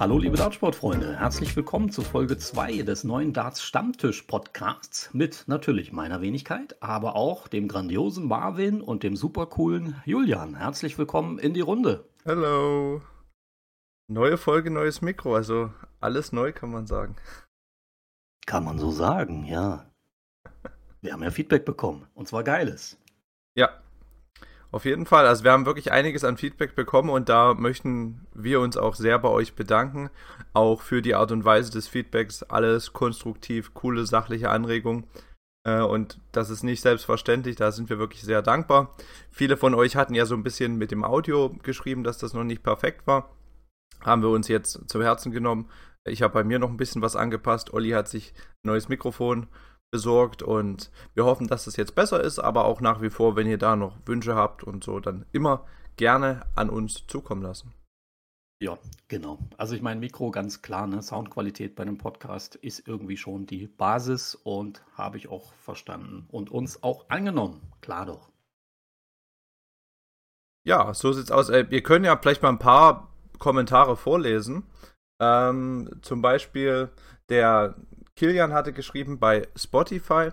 Hallo liebe Dartsportfreunde, herzlich willkommen zu Folge 2 des neuen Darts Stammtisch Podcasts mit natürlich meiner Wenigkeit, aber auch dem grandiosen Marvin und dem super coolen Julian. Herzlich willkommen in die Runde. Hallo. Neue Folge, neues Mikro, also alles neu kann man sagen. Kann man so sagen, ja. Wir haben ja Feedback bekommen und zwar geiles. Ja, auf jeden Fall. Also wir haben wirklich einiges an Feedback bekommen und da möchten wir uns auch sehr bei euch bedanken. Auch für die Art und Weise des Feedbacks. Alles konstruktiv, coole, sachliche Anregungen. Äh, und das ist nicht selbstverständlich, da sind wir wirklich sehr dankbar. Viele von euch hatten ja so ein bisschen mit dem Audio geschrieben, dass das noch nicht perfekt war. Haben wir uns jetzt zu Herzen genommen. Ich habe bei mir noch ein bisschen was angepasst. Olli hat sich ein neues Mikrofon besorgt und wir hoffen, dass es jetzt besser ist, aber auch nach wie vor, wenn ihr da noch Wünsche habt und so, dann immer gerne an uns zukommen lassen. Ja, genau. Also ich meine, Mikro ganz klar, ne? Soundqualität bei einem Podcast ist irgendwie schon die Basis und habe ich auch verstanden und uns auch angenommen. Klar doch. Ja, so sieht's aus. Äh, wir können ja vielleicht mal ein paar Kommentare vorlesen. Ähm, zum Beispiel der Kilian hatte geschrieben bei Spotify.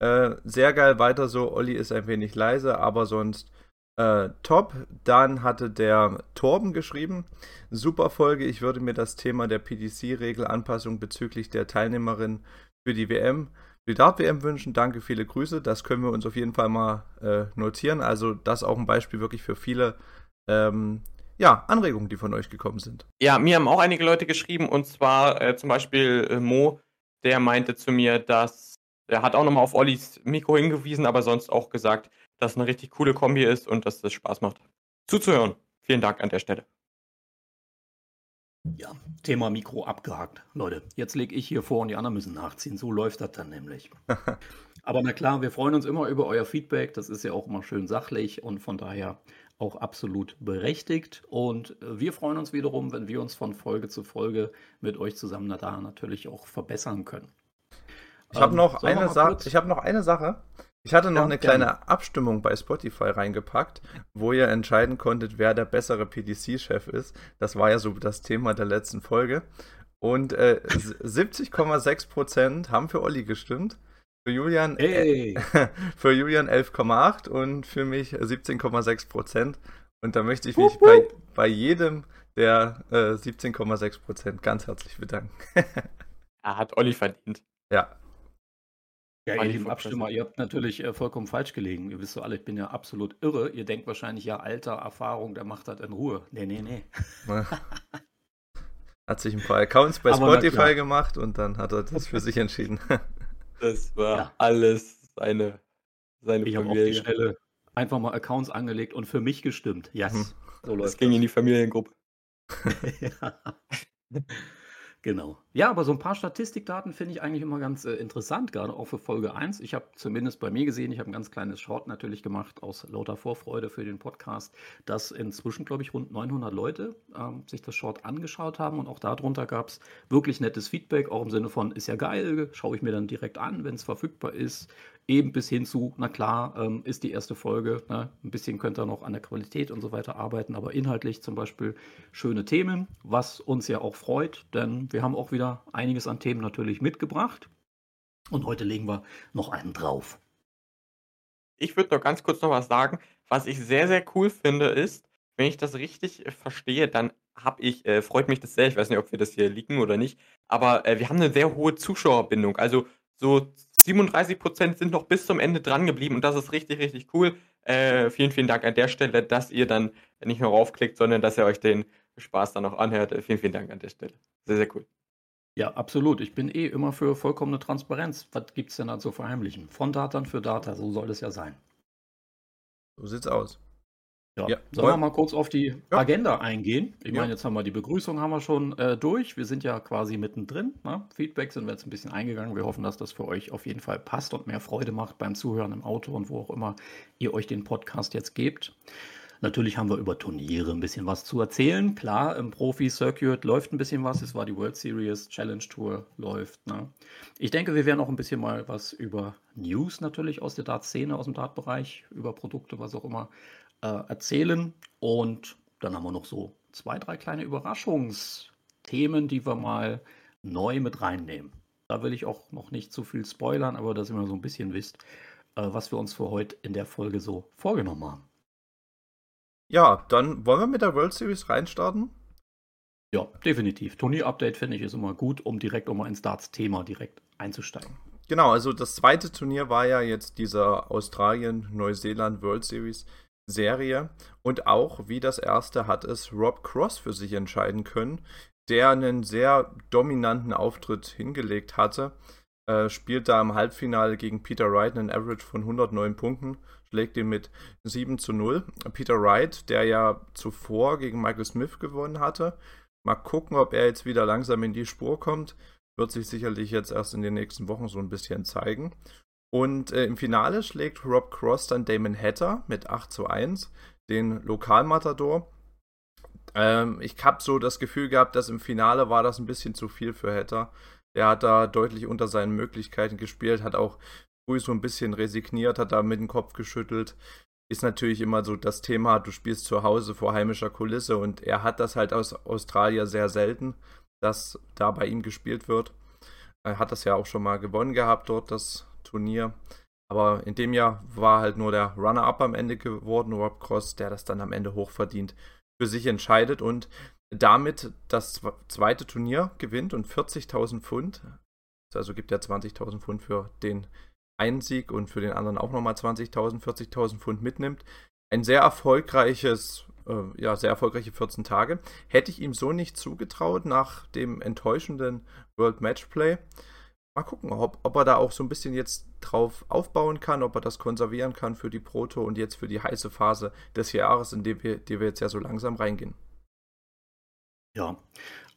Äh, sehr geil, weiter so. Olli ist ein wenig leise, aber sonst äh, top. Dann hatte der Torben geschrieben. Super Folge. Ich würde mir das Thema der PDC-Regelanpassung bezüglich der Teilnehmerin für die WM, für die Dart-WM wünschen. Danke, viele Grüße. Das können wir uns auf jeden Fall mal äh, notieren. Also, das auch ein Beispiel wirklich für viele. Ähm, ja, Anregungen, die von euch gekommen sind. Ja, mir haben auch einige Leute geschrieben und zwar äh, zum Beispiel äh, Mo, der meinte zu mir, dass er hat auch nochmal auf Ollis Mikro hingewiesen, aber sonst auch gesagt, dass es eine richtig coole Kombi ist und dass es Spaß macht zuzuhören. Vielen Dank an der Stelle. Ja, Thema Mikro abgehakt. Leute, jetzt lege ich hier vor und die anderen müssen nachziehen. So läuft das dann nämlich. Aber na klar, wir freuen uns immer über euer Feedback. Das ist ja auch immer schön sachlich und von daher auch absolut berechtigt. Und äh, wir freuen uns wiederum, wenn wir uns von Folge zu Folge mit euch zusammen da natürlich auch verbessern können. Ich habe ähm, noch, eine hab noch eine Sache. Ich hatte noch ja, eine kleine gerne. Abstimmung bei Spotify reingepackt, wo ihr entscheiden konntet, wer der bessere PDC-Chef ist. Das war ja so das Thema der letzten Folge. Und äh, 70,6% haben für Olli gestimmt für Julian, hey. äh, für Julian 11,8 und für mich 17,6 Prozent. Und da möchte ich mich wup, wup. Bei, bei jedem der äh, 17,6 Prozent ganz herzlich bedanken. er hat Olli verdient. Ja. Ja, ihr lieben Abstimmer, ihr habt natürlich äh, vollkommen falsch gelegen. Ihr wisst so alle, ich bin ja absolut irre. Ihr denkt wahrscheinlich, ja, Alter, Erfahrung, der macht das in Ruhe. Nee, nee, nee. hat sich ein paar Accounts bei Aber Spotify gemacht und dann hat er das für sich entschieden. Das war ja. alles seine, seine ich habe auf die Stelle einfach mal Accounts angelegt und für mich gestimmt. Yes. Mhm. So das ging das. in die Familiengruppe. ja. Genau. Ja, aber so ein paar Statistikdaten finde ich eigentlich immer ganz äh, interessant, gerade auch für Folge 1. Ich habe zumindest bei mir gesehen, ich habe ein ganz kleines Short natürlich gemacht aus lauter Vorfreude für den Podcast, dass inzwischen, glaube ich, rund 900 Leute ähm, sich das Short angeschaut haben und auch darunter gab es wirklich nettes Feedback, auch im Sinne von, ist ja geil, schaue ich mir dann direkt an, wenn es verfügbar ist eben bis hin zu, na klar, ähm, ist die erste Folge, ne? ein bisschen könnt ihr noch an der Qualität und so weiter arbeiten, aber inhaltlich zum Beispiel schöne Themen, was uns ja auch freut, denn wir haben auch wieder einiges an Themen natürlich mitgebracht und heute legen wir noch einen drauf. Ich würde noch ganz kurz noch was sagen, was ich sehr, sehr cool finde, ist, wenn ich das richtig äh, verstehe, dann habe ich, äh, freut mich das sehr, ich weiß nicht, ob wir das hier liegen oder nicht, aber äh, wir haben eine sehr hohe Zuschauerbindung, also so 37 Prozent sind noch bis zum Ende dran geblieben und das ist richtig, richtig cool. Äh, vielen, vielen Dank an der Stelle, dass ihr dann nicht nur raufklickt, sondern dass ihr euch den Spaß dann auch anhört. Äh, vielen, vielen Dank an der Stelle. Sehr, sehr cool. Ja, absolut. Ich bin eh immer für vollkommene Transparenz. Was gibt es denn da zu verheimlichen? Von Data für Data, so soll es ja sein. So sieht's aus. Ja. ja. Sollen wir mal kurz auf die ja. Agenda eingehen? Ich ja. meine, jetzt haben wir die Begrüßung haben wir schon äh, durch. Wir sind ja quasi mittendrin. Ne? Feedback sind wir jetzt ein bisschen eingegangen. Wir hoffen, dass das für euch auf jeden Fall passt und mehr Freude macht beim Zuhören im Auto und wo auch immer ihr euch den Podcast jetzt gebt. Natürlich haben wir über Turniere ein bisschen was zu erzählen. Klar, im Profi-Circuit läuft ein bisschen was. Es war die World Series Challenge Tour läuft. Ne? Ich denke, wir werden auch ein bisschen mal was über News natürlich aus der Dart-Szene, aus dem Dart-Bereich, über Produkte, was auch immer äh, erzählen. Und dann haben wir noch so zwei, drei kleine Überraschungsteaser Themen, die wir mal neu mit reinnehmen. Da will ich auch noch nicht zu viel spoilern, aber dass ihr mal so ein bisschen wisst, äh, was wir uns für heute in der Folge so vorgenommen haben. Ja, dann wollen wir mit der World Series reinstarten. Ja, definitiv. Turnier-Update finde ich ist immer gut, um direkt um mal ins Darts-Thema direkt einzusteigen. Genau, also das zweite Turnier war ja jetzt dieser Australien-Neuseeland World Series Serie und auch wie das erste hat es Rob Cross für sich entscheiden können, der einen sehr dominanten Auftritt hingelegt hatte. Äh, spielt da im Halbfinale gegen Peter Wright einen Average von 109 Punkten, schlägt ihn mit 7 zu 0. Peter Wright, der ja zuvor gegen Michael Smith gewonnen hatte. Mal gucken, ob er jetzt wieder langsam in die Spur kommt. Wird sich sicherlich jetzt erst in den nächsten Wochen so ein bisschen zeigen. Und äh, im Finale schlägt Rob Cross dann Damon Hatter mit 8 zu 1, den Lokalmatador. Ähm, ich habe so das Gefühl gehabt, dass im Finale war das ein bisschen zu viel für Hatter. Der hat da deutlich unter seinen Möglichkeiten gespielt, hat auch früh so ein bisschen resigniert, hat da mit dem Kopf geschüttelt. Ist natürlich immer so das Thema, du spielst zu Hause vor heimischer Kulisse und er hat das halt aus Australien sehr selten dass da bei ihm gespielt wird. Er hat das ja auch schon mal gewonnen gehabt dort, das Turnier. Aber in dem Jahr war halt nur der Runner-up am Ende geworden, Rob Cross, der das dann am Ende hochverdient für sich entscheidet und damit das zweite Turnier gewinnt und 40.000 Pfund. Also gibt er 20.000 Pfund für den einen Sieg und für den anderen auch nochmal 20.000, 40.000 Pfund mitnimmt. Ein sehr erfolgreiches äh, ja, sehr erfolgreiche 14 Tage. Hätte ich ihm so nicht zugetraut nach dem enttäuschenden World Matchplay. Mal gucken, ob, ob er da auch so ein bisschen jetzt drauf aufbauen kann, ob er das konservieren kann für die Proto und jetzt für die heiße Phase des Jahres, in die wir, die wir jetzt ja so langsam reingehen. Ja,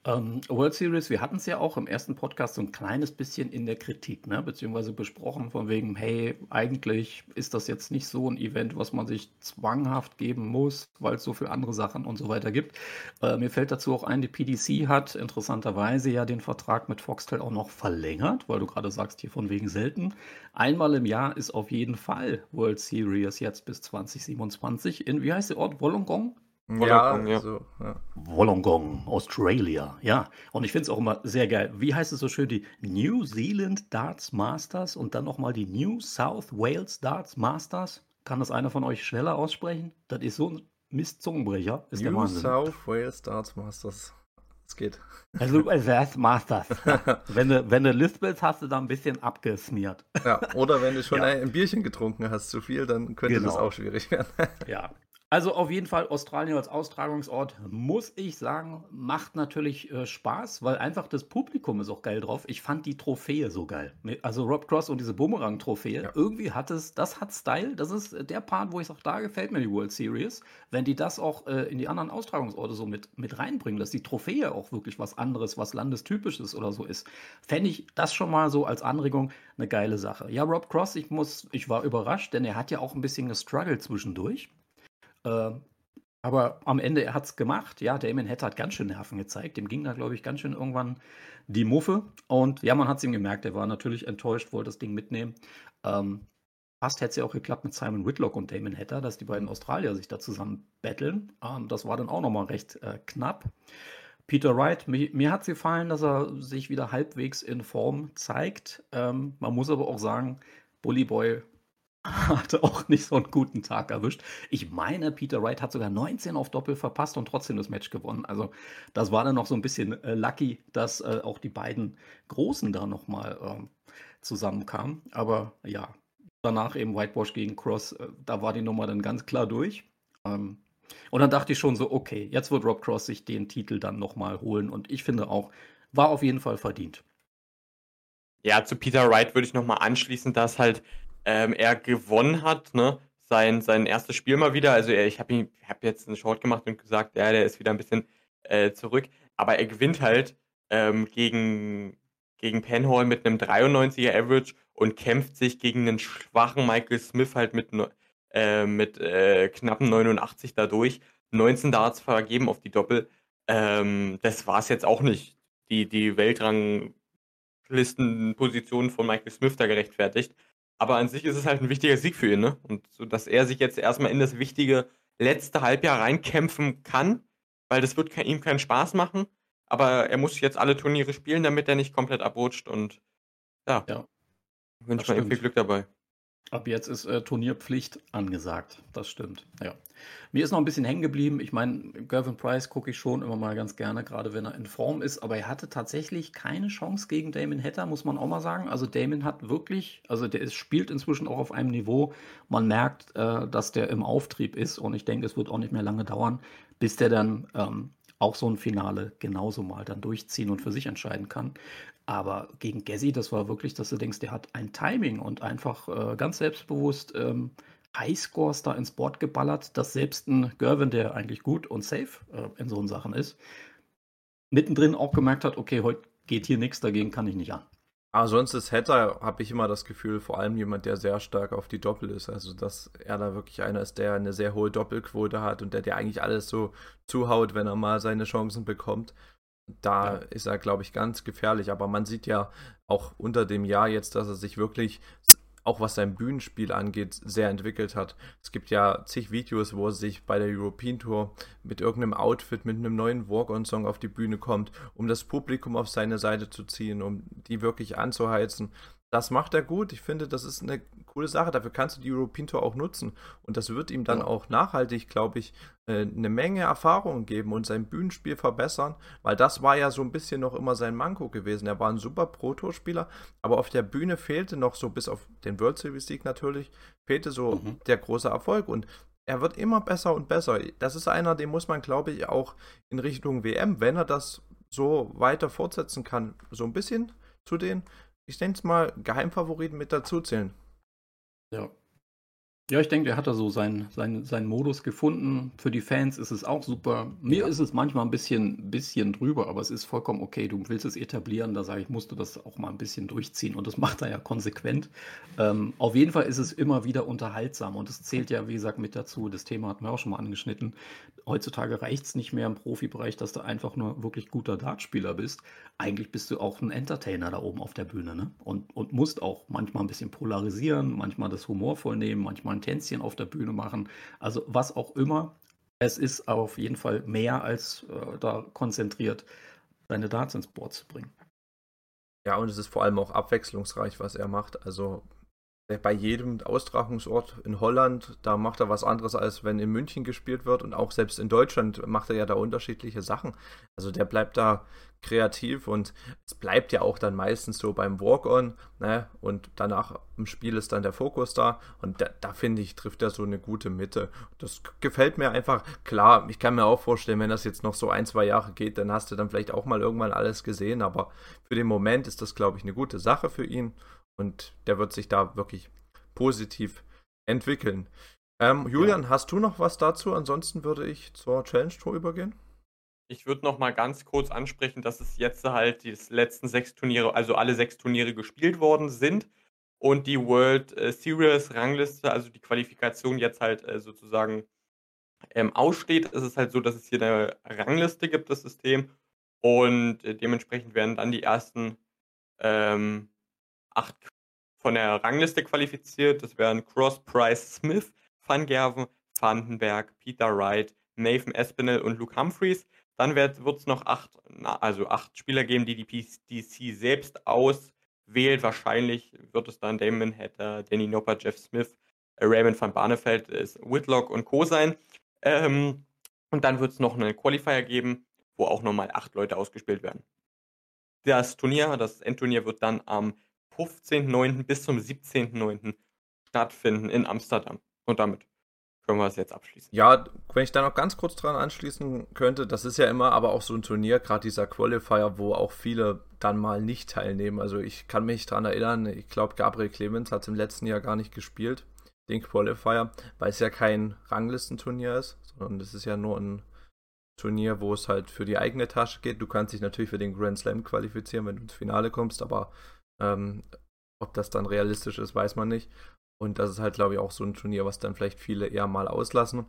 ähm, World Series, wir hatten es ja auch im ersten Podcast so ein kleines bisschen in der Kritik, ne? beziehungsweise besprochen von wegen, hey, eigentlich ist das jetzt nicht so ein Event, was man sich zwanghaft geben muss, weil es so viele andere Sachen und so weiter gibt. Äh, mir fällt dazu auch ein, die PDC hat interessanterweise ja den Vertrag mit Foxtel auch noch verlängert, weil du gerade sagst, hier von wegen selten. Einmal im Jahr ist auf jeden Fall World Series jetzt bis 2027 in, wie heißt der Ort, Wollongong? Wollongong, ja, ja. So, ja. Wollongong, Australia, ja. Und ich finde es auch immer sehr geil. Wie heißt es so schön? Die New Zealand Darts Masters und dann nochmal die New South Wales Darts Masters. Kann das einer von euch schneller aussprechen? Das ist so ein Mistzungenbrecher. Ist New South Wales Darts Masters. Es geht. Also Darts Masters. wenn du, wenn du lispelst, hast du da ein bisschen abgesmiert. Ja, oder wenn du schon ja. ein Bierchen getrunken hast, zu viel, dann könnte genau. das auch schwierig werden. ja, also auf jeden Fall Australien als Austragungsort, muss ich sagen, macht natürlich äh, Spaß, weil einfach das Publikum ist auch geil drauf. Ich fand die Trophäe so geil. Also Rob Cross und diese Boomerang-Trophäe, ja. irgendwie hat es, das hat Style. Das ist der Part, wo ich sage, da gefällt mir die World Series. Wenn die das auch äh, in die anderen Austragungsorte so mit, mit reinbringen, dass die Trophäe auch wirklich was anderes, was landestypisches oder so ist, fände ich das schon mal so als Anregung eine geile Sache. Ja, Rob Cross, ich muss, ich war überrascht, denn er hat ja auch ein bisschen gestruggelt zwischendurch. Äh, aber am Ende, er hat es gemacht. Ja, Damon Hatter hat ganz schön Nerven gezeigt. Dem ging da, glaube ich, ganz schön irgendwann die Muffe. Und ja, man hat es ihm gemerkt. Er war natürlich enttäuscht, wollte das Ding mitnehmen. Ähm, fast hätte es ja auch geklappt mit Simon Whitlock und Damon Hatter, dass die beiden Australier sich da zusammen betteln. Ähm, das war dann auch nochmal recht äh, knapp. Peter Wright, mir, mir hat es gefallen, dass er sich wieder halbwegs in Form zeigt. Ähm, man muss aber auch sagen, Bully Boy hatte auch nicht so einen guten Tag erwischt. Ich meine, Peter Wright hat sogar 19 auf Doppel verpasst und trotzdem das Match gewonnen. Also das war dann noch so ein bisschen äh, lucky, dass äh, auch die beiden Großen da nochmal äh, zusammenkamen. Aber ja, danach eben Whitewash gegen Cross, äh, da war die Nummer dann ganz klar durch. Ähm, und dann dachte ich schon so, okay, jetzt wird Rob Cross sich den Titel dann nochmal holen. Und ich finde auch, war auf jeden Fall verdient. Ja, zu Peter Wright würde ich nochmal anschließen, dass halt ähm, er gewonnen hat, ne? Sein, sein erstes Spiel mal wieder. Also er, ich habe hab jetzt einen Short gemacht und gesagt, ja, der ist wieder ein bisschen äh, zurück. Aber er gewinnt halt ähm, gegen, gegen Penhall mit einem 93er Average und kämpft sich gegen einen schwachen Michael Smith halt mit, äh, mit äh, knappen 89 dadurch. 19 Darts vergeben auf die Doppel. Ähm, das war es jetzt auch nicht. Die, die Weltranglistenposition von Michael Smith da gerechtfertigt. Aber an sich ist es halt ein wichtiger Sieg für ihn, ne? Und so, dass er sich jetzt erstmal in das wichtige letzte Halbjahr reinkämpfen kann, weil das wird ihm keinen Spaß machen. aber er muss jetzt alle Turniere spielen, damit er nicht komplett abrutscht und ja, Ja, wünsche mal ihm viel. Glück dabei. Ab jetzt ist äh, Turnierpflicht angesagt. Das stimmt. Ja. Mir ist noch ein bisschen hängen geblieben. Ich meine, Gervin Price gucke ich schon immer mal ganz gerne, gerade wenn er in Form ist. Aber er hatte tatsächlich keine Chance gegen Damon Hatter, muss man auch mal sagen. Also Damon hat wirklich, also der ist, spielt inzwischen auch auf einem Niveau. Man merkt, äh, dass der im Auftrieb ist. Und ich denke, es wird auch nicht mehr lange dauern, bis der dann ähm, auch so ein Finale genauso mal dann durchziehen und für sich entscheiden kann. Aber gegen Gessi, das war wirklich, dass du denkst, der hat ein Timing und einfach äh, ganz selbstbewusst ähm, Highscores da ins Board geballert, dass selbst ein Gervin, der eigentlich gut und safe äh, in so Sachen ist, mittendrin auch gemerkt hat, okay, heute geht hier nichts, dagegen kann ich nicht an. Aber sonst ist Hatter, habe ich immer das Gefühl, vor allem jemand, der sehr stark auf die Doppel ist. Also, dass er da wirklich einer ist, der eine sehr hohe Doppelquote hat und der dir eigentlich alles so zuhaut, wenn er mal seine Chancen bekommt. Da Ja. ist er, glaube ich, ganz gefährlich. Aber man sieht ja auch unter dem Jahr jetzt, dass er sich wirklich, auch was sein Bühnenspiel angeht, sehr entwickelt hat. Es gibt ja zig Videos, wo er sich bei der European Tour mit irgendeinem Outfit, mit einem neuen Walk-on-Song auf die Bühne kommt, um das Publikum auf seine Seite zu ziehen, um die wirklich anzuheizen. Das macht er gut. Ich finde, das ist eine coole Sache. Dafür kannst du die European Tour auch nutzen. Und das wird ihm dann Ja. auch nachhaltig, glaube ich, äh, eine Menge Erfahrung geben und sein Bühnenspiel verbessern, weil das war ja so ein bisschen noch immer sein Manko gewesen. Er war ein super Pro-Tour-Spieler, aber auf der Bühne fehlte noch so, bis auf den World Series Sieg natürlich, fehlte so Mhm. der große Erfolg und er wird immer besser und besser. Das ist einer, den muss man, glaube ich, auch in Richtung WM, wenn er das so weiter fortsetzen kann, so ein bisschen zu den, ich es mal, Geheimfavoriten mit dazuzählen. Ja. Ja, ich denke, der hat da so seinen, seinen, seinen Modus gefunden. Für die Fans ist es auch super. Mir Ja. ist es manchmal ein bisschen, bisschen drüber, aber es ist vollkommen okay. Du willst es etablieren, da sage ich, musst du das auch mal ein bisschen durchziehen. Und das macht er ja konsequent. Ähm, auf jeden Fall ist es immer wieder unterhaltsam und es zählt ja, wie gesagt, mit dazu. Das Thema hatten wir auch schon mal angeschnitten. Heutzutage reicht es nicht mehr im Profibereich, dass du einfach nur wirklich guter Dartspieler bist. Eigentlich bist du auch ein Entertainer da oben auf der Bühne, ne? Und, und musst auch manchmal ein bisschen polarisieren, manchmal das humorvoll nehmen, manchmal ein Tänzchen auf der Bühne machen. Also was auch immer. Es ist auf jeden Fall mehr als äh, da konzentriert, deine Darts ins Board zu bringen. Ja, und es ist vor allem auch abwechslungsreich, was er macht. Also bei jedem Austragungsort in Holland, da macht er was anderes, als wenn in München gespielt wird. Und auch selbst in Deutschland macht er ja da unterschiedliche Sachen. Also der bleibt da kreativ und es bleibt ja auch dann meistens so beim Walk-On, ne? Und danach im Spiel ist dann der Fokus da. Und da, da finde ich, trifft er so eine gute Mitte. Das gefällt mir einfach. Klar, ich kann mir auch vorstellen, wenn das jetzt noch so ein, zwei Jahre geht, dann hast du dann vielleicht auch mal irgendwann alles gesehen. Aber für den Moment ist das, glaube ich, eine gute Sache für ihn. Und der wird sich da wirklich positiv entwickeln. Ähm, Julian, hast du noch was dazu? Ansonsten würde ich zur Challenge Tour übergehen. Ich würde noch mal ganz kurz ansprechen, dass es jetzt halt die letzten sechs Turniere, also alle sechs Turniere gespielt worden sind und die World äh, Series Rangliste, also die Qualifikation jetzt halt äh, sozusagen ähm, aussteht. Es ist halt so, dass es hier eine Rangliste gibt, das System, und äh, dementsprechend werden dann die ersten ähm, acht von der Rangliste qualifiziert. Das wären Cross, Price, Smith, Van Gerven, Vandenberg, Peter Wright, Nathan Espinel und Luke Humphreys. Dann wird es noch acht, also acht Spieler geben, die die PDC selbst auswählt. Wahrscheinlich wird es dann Damon Hatter, Danny Nopper, Jeff Smith, äh, Raymond van Barneveld, Whitlock und Co. sein. Ähm, und dann wird es noch einen Qualifier geben, wo auch nochmal acht Leute ausgespielt werden. Das Turnier, das Endturnier wird dann am 15.09. bis zum 17.09. stattfinden in Amsterdam. Und damit können wir es jetzt abschließen. Ja, wenn ich da noch ganz kurz dran anschließen könnte, das ist ja immer aber auch so ein Turnier, gerade dieser Qualifier, wo auch viele dann mal nicht teilnehmen. Also ich kann mich daran erinnern, ich glaube, Gabriel Clemens hat im letzten Jahr gar nicht gespielt, den Qualifier, weil es ja kein Ranglistenturnier ist, sondern es ist ja nur ein Turnier, wo es halt für die eigene Tasche geht. Du kannst dich natürlich für den Grand Slam qualifizieren, wenn du ins Finale kommst, aber ähm, ob das dann realistisch ist, weiß man nicht. Und das ist halt, glaube ich, auch so ein Turnier, was dann vielleicht viele eher mal auslassen.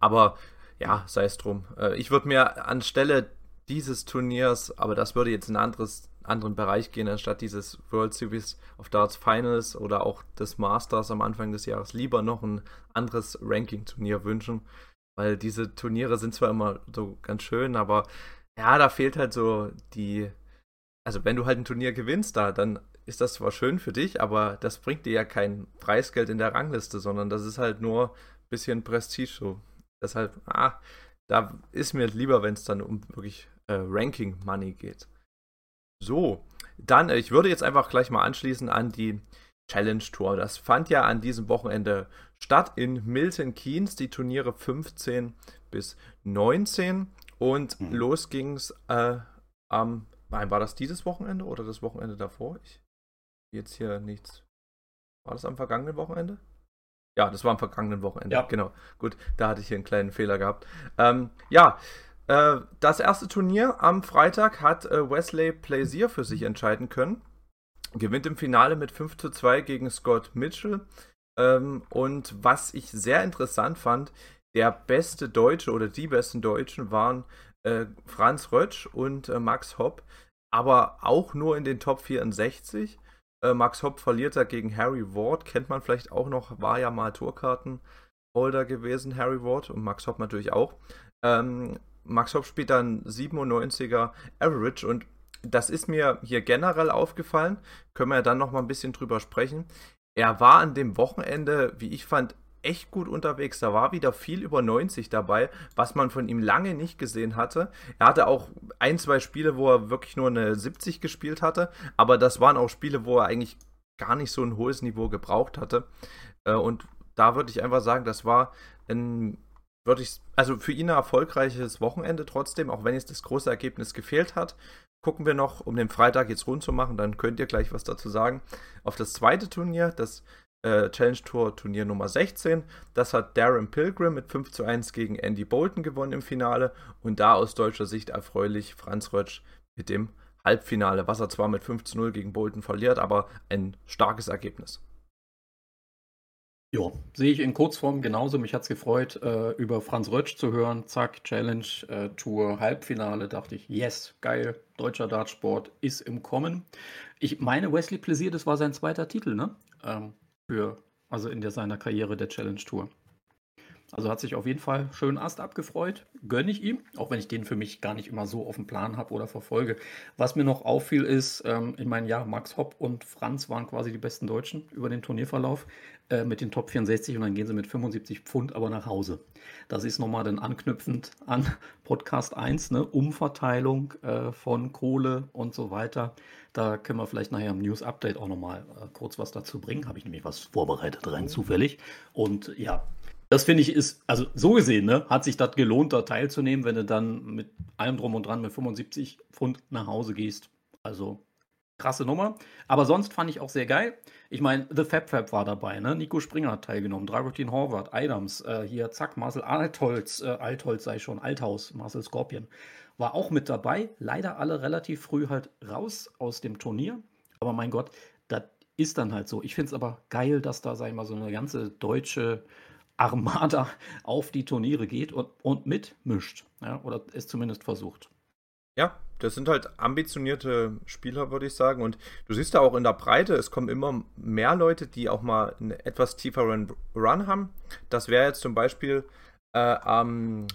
Aber ja, sei es drum. Äh, ich würde mir anstelle dieses Turniers, aber das würde jetzt in einen anderes, anderen Bereich gehen, anstatt dieses World Series of Darts Finals oder auch des Masters am Anfang des Jahres, lieber noch ein anderes Ranking-Turnier wünschen. Weil diese Turniere sind zwar immer so ganz schön, aber Ja, da fehlt halt so die. Also, wenn du halt ein Turnier gewinnst, da, dann ist das zwar schön für dich, aber das bringt dir ja kein Preisgeld in der Rangliste, sondern das ist halt nur ein bisschen Prestige so. Deshalb, ah, da ist mir lieber, wenn es dann um wirklich äh, Ranking Money geht. So, dann, äh, ich würde jetzt einfach gleich mal anschließen an die Challenge Tour. Das fand ja an diesem Wochenende statt in Milton Keynes, die Turniere 15 bis 19. Und mhm. los ging's äh, am, nein, war das dieses Wochenende oder das Wochenende davor? Ich jetzt hier nichts. War das am vergangenen Wochenende? Ja, das war am vergangenen Wochenende. Ja. Genau. Gut, da hatte ich hier einen kleinen Fehler gehabt. Ähm, ja, äh, das erste Turnier am Freitag hat äh, Wesley Plaisir für sich entscheiden können. Gewinnt im Finale mit 5 zu 2 gegen Scott Mitchell. Ähm, und was ich sehr interessant fand, der beste Deutsche oder die besten Deutschen waren äh, Franz Rötsch und äh, Max Hopp, aber auch nur in den Top 64. Äh, Max Hopp verliert da gegen Harry Ward, kennt man vielleicht auch noch, war ja mal Tourkartenholder gewesen, Harry Ward und Max Hopp natürlich auch. Ähm, Max Hopp spielt dann 97er Average und das ist mir hier generell aufgefallen. Können wir ja dann noch mal ein bisschen drüber sprechen. Er war an dem Wochenende, wie ich fand, echt gut unterwegs. Da war wieder viel über 90 dabei, was man von ihm lange nicht gesehen hatte. Er hatte auch ein, zwei Spiele, wo er wirklich nur eine 70 gespielt hatte, aber das waren auch Spiele, wo er eigentlich gar nicht so ein hohes Niveau gebraucht hatte. Äh, und da würde ich einfach sagen, das war ein würde ich, also für ihn ein erfolgreiches Wochenende trotzdem, auch wenn jetzt das große Ergebnis gefehlt hat. Gucken wir noch, um den Freitag jetzt rund zu machen, dann könnt ihr gleich was dazu sagen. Auf das zweite Turnier, das äh, Challenge Tour Turnier Nummer 16. Das hat Darren Pilgrim mit 5 zu 1 gegen Andy Bolton gewonnen im Finale und da aus deutscher Sicht erfreulich Franz Rötsch mit dem Halbfinale, was er zwar mit 5 zu 0 gegen Bolton verliert, aber ein starkes Ergebnis. Ja, sehe ich in Kurzform genauso. Mich hat es gefreut, äh, über Franz Rötsch zu hören. Zack, Challenge äh, Tour, Halbfinale. Dachte ich, yes, geil, deutscher Dartsport ist im Kommen. Ich meine, Wesley Plaisir, das war sein zweiter Titel, ne? Ähm, für, also in der, seiner Karriere der Challenge Tour. Also hat sich auf jeden Fall schön Ast abgefreut. Gönne ich ihm, auch wenn ich den für mich gar nicht immer so auf dem Plan habe oder verfolge. Was mir noch auffiel ist, ähm, ich meine, ja, Max Hopp und Franz waren quasi die besten Deutschen über den Turnierverlauf äh, mit den Top 64 und dann gehen sie mit 75 Pfund aber nach Hause. Das ist nochmal dann anknüpfend an Podcast 1, ne? Umverteilung äh, von Kohle und so weiter. Da können wir vielleicht nachher im News Update auch nochmal äh, kurz was dazu bringen. Habe ich nämlich was vorbereitet rein zufällig. Und ja, das finde ich ist, also so gesehen, ne, hat sich das gelohnt, da teilzunehmen, wenn du dann mit allem drum und dran mit 75 Pfund nach Hause gehst. Also krasse Nummer. Aber sonst fand ich auch sehr geil. Ich meine, The Fab Fab war dabei, ne? Nico Springer hat teilgenommen, Dragutin Horvath, Adams, äh, hier, zack, Marcel Altholz, äh, Altholz sei schon, Althaus, Marcel Scorpion, war auch mit dabei. Leider alle relativ früh halt raus aus dem Turnier. Aber mein Gott, das ist dann halt so. Ich finde es aber geil, dass da, sag ich mal, so eine ganze deutsche Armada auf die Turniere geht und, und mitmischt. Ja, oder es zumindest versucht. Ja, das sind halt ambitionierte Spieler, würde ich sagen. Und du siehst da auch in der Breite, es kommen immer mehr Leute, die auch mal einen etwas tieferen Run haben. Das wäre jetzt zum Beispiel äh, am